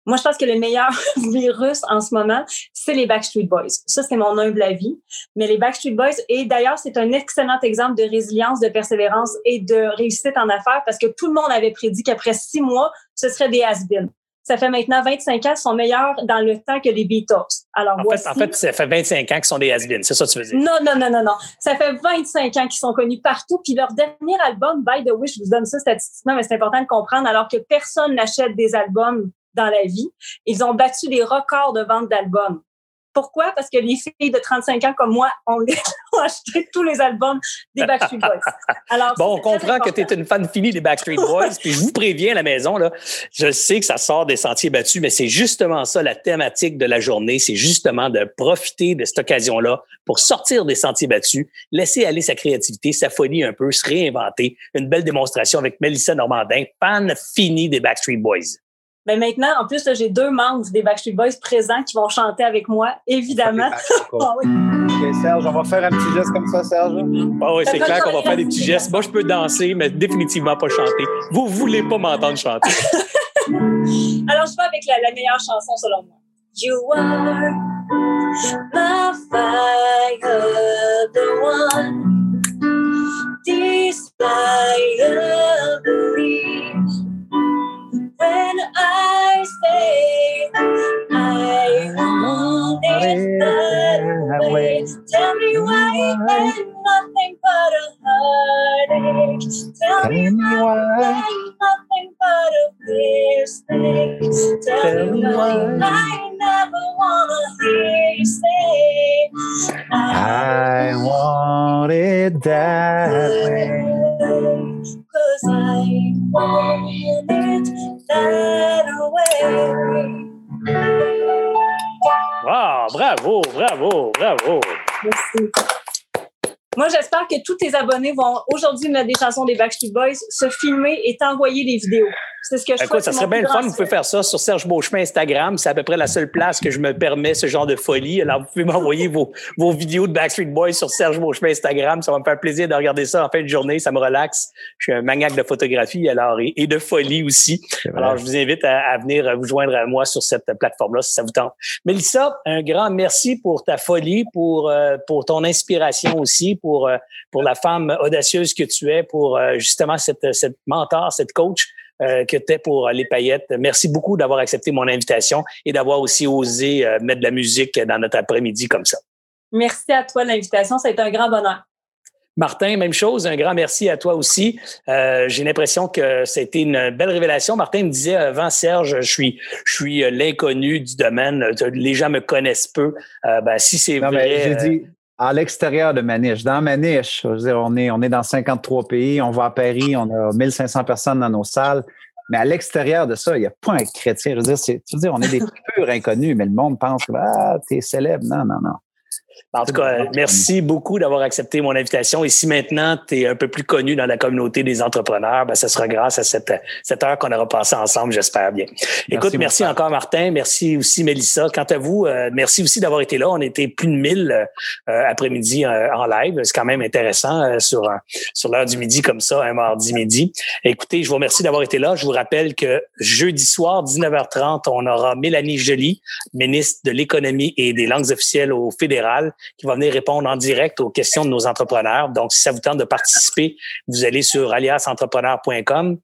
moi, je pense que le meilleur virus en ce moment, c'est les Backstreet Boys. Ça, c'est mon humble avis. Mais les Backstreet Boys, et d'ailleurs, c'est un excellent exemple de résilience, de persévérance et de réussite en affaires parce que tout le monde avait prédit qu'après six mois, ce serait des has-been. ça fait maintenant 25 ans, sont meilleurs dans le temps que les Beatles. Alors, en, fait, en fait, ça fait 25 ans qu'ils sont des has c'est ça que tu veux dire? Non, non, non, non, non. Ça fait 25 ans qu'ils sont connus partout. Puis leur dernier album, By the Way, je vous donne ça statistiquement, mais c'est important de comprendre, alors que personne n'achète des albums dans la vie, ils ont battu des records de vente d'albums. Pourquoi? Parce que les filles de 35 ans comme moi ont, acheté tous les albums des Backstreet Boys. Alors, bon, on comprend que tu es une fan finie des Backstreet Boys. puis je vous préviens à la maison, là, je sais que ça sort des sentiers battus, mais c'est justement ça la thématique de la journée. C'est justement de profiter de cette occasion-là pour sortir des sentiers battus, laisser aller sa créativité, sa folie un peu, se réinventer. Une belle démonstration avec Melissa Normandin, fan finie des Backstreet Boys. Mais ben, maintenant, en plus, j'ai deux membres des Backstreet Boys présents qui vont chanter avec moi, évidemment. Ah OK, Serge, on va faire un petit geste comme ça, Serge. Ah oui, c'est clair qu'on va faire des petits gestes. Moi, je peux danser, mais définitivement pas chanter. Vous voulez pas m'entendre chanter. Alors, je vais avec la, la, meilleure chanson selon moi. You are my fire, the one, when I say I want it that way. Tell me why and nothing but a heartache. Tell me why nothing but a mistake. Tell me why I never wanna hear you say I want it that way. Cause I want it Wow, bravo, bravo, bravo. Merci. Moi, j'espère que tous tes abonnés vont aujourd'hui mettre des chansons des Backstreet Boys, se filmer et t'envoyer des vidéos. C'est ce que je Écoute, ça serait bien le fun. Vous pouvez faire ça sur Serge Beauchemin Instagram. C'est à peu près la seule place que je me permets ce genre de folie. Alors, vous pouvez m'envoyer vos, vos vidéos de Backstreet Boys sur Serge Beauchemin Instagram. Ça va me faire plaisir de regarder ça en fin de journée. Ça me relaxe. Je suis un maniaque de photographie alors et, de folie aussi. Alors, je vous invite à, venir vous joindre à moi sur cette plateforme-là si ça vous tente. Mélissa, un grand merci pour ta folie, pour, euh, pour ton inspiration aussi, pour, euh, pour la femme audacieuse que tu es, pour euh, justement cette, cette mentor, cette coach euh, que tu es pour les paillettes. Merci beaucoup d'avoir accepté mon invitation et d'avoir aussi osé mettre de la musique dans notre après-midi comme ça. Merci à toi de l'invitation. Ça a été un grand bonheur. Martin, même chose, un grand merci à toi aussi. Euh, j'ai l'impression que c'était une belle révélation. Martin me disait avant Serge, je suis, je suis l'inconnu du domaine. Les gens me connaissent peu. ben, si c'est vrai. J'ai dit, à l'extérieur de Maniche. Dans Maniche, je veux dire, on est, on est dans 53 pays, on va à Paris, on a 1500 personnes dans nos salles. Mais à l'extérieur de ça, il n'y a pas un chrétien. Je veux dire, c'est, tu veux dire on est des purs inconnus, mais le monde pense que ah, es célèbre. Non, non, non. En tout cas, merci beaucoup d'avoir accepté mon invitation. Et si maintenant tu es un peu plus connu dans la communauté des entrepreneurs, ben, ce sera grâce à cette, cette heure qu'on aura passée ensemble, j'espère bien. Écoute, merci encore Martin, merci aussi Mélissa. Quant à vous, euh, merci aussi d'avoir été là. On était plus de 1000 euh, après-midi euh, en live. C'est quand même intéressant sur, sur l'heure du midi comme ça, un mardi midi. Écoutez, je vous remercie d'avoir été là. Je vous rappelle que jeudi soir, 19h30, on aura Mélanie Joly, ministre de l'Économie et des langues officielles au fédéral qui va venir répondre en direct aux questions de nos entrepreneurs. Donc, si ça vous tente de participer, vous allez sur aliasentrepreneur.com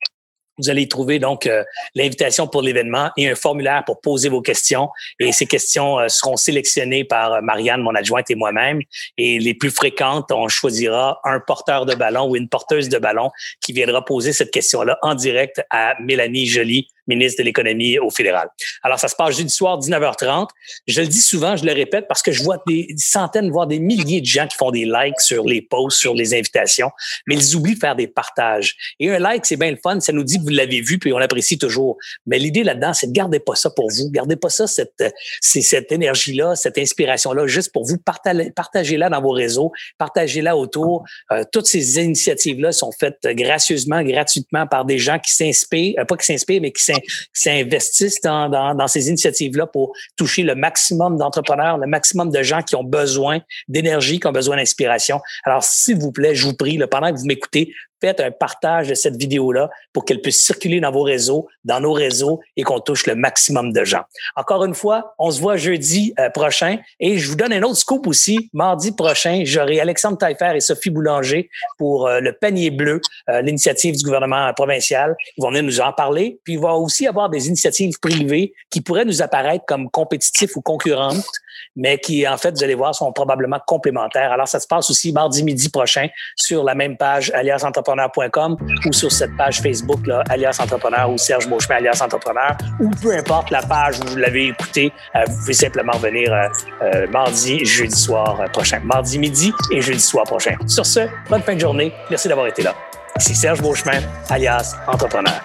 vous allez trouver donc euh, l'invitation pour l'événement et un formulaire pour poser vos questions. Et ces questions euh, seront sélectionnées par euh, Marianne, mon adjointe, et moi-même. Et les plus fréquentes, on choisira un porteur de ballon ou une porteuse de ballon qui viendra poser cette question-là en direct à Mélanie Joly, ministre de l'Économie au fédéral. Alors, ça se passe jeudi soir, 19h30. Je le dis souvent, je le répète, parce que je vois des centaines, voire des milliers de gens qui font des likes sur les posts, sur les invitations, mais ils oublient de faire des partages. Et un like, c'est bien le fun, ça nous dit vous l'avez vu, puis on l'apprécie toujours. Mais l'idée là-dedans, c'est de garder pas ça pour vous. Gardez pas ça, cette, cette énergie-là, cette inspiration-là, juste pour vous. Partagez-la dans vos réseaux, partagez-la autour. Euh, toutes ces initiatives-là sont faites gracieusement, gratuitement par des gens qui s'inspirent, euh, pas qui s'inspirent, mais qui s'investissent dans, dans, dans ces initiatives-là pour toucher le maximum d'entrepreneurs, le maximum de gens qui ont besoin d'énergie, qui ont besoin d'inspiration. Alors, s'il vous plaît, je vous prie, là, pendant que vous m'écoutez, faites un partage de cette vidéo-là pour qu'elle puisse circuler dans vos réseaux, dans nos réseaux et qu'on touche le maximum de gens. Encore une fois, on se voit jeudi euh, prochain et je vous donne un autre scoop aussi. Mardi prochain, j'aurai Alexandre Taillefer et Sophie Boulanger pour euh, le panier bleu, euh, l'initiative du gouvernement provincial. Ils vont venir nous en parler. Puis il va aussi avoir des initiatives privées qui pourraient nous apparaître comme compétitifs ou concurrentes, mais qui, en fait, vous allez voir, sont probablement complémentaires. Alors, ça se passe aussi mardi midi prochain sur la même page aliasentrepreneur.com ou sur cette page Facebook, là, alias entrepreneur ou Serge Beauchemin, alias entrepreneur, ou peu importe la page où vous l'avez écouté, euh, vous pouvez simplement venir euh, euh, mardi, jeudi soir prochain. Mardi midi et jeudi soir prochain. Sur ce, bonne fin de journée. Merci d'avoir été là. Ici Serge Beauchemin, alias entrepreneur.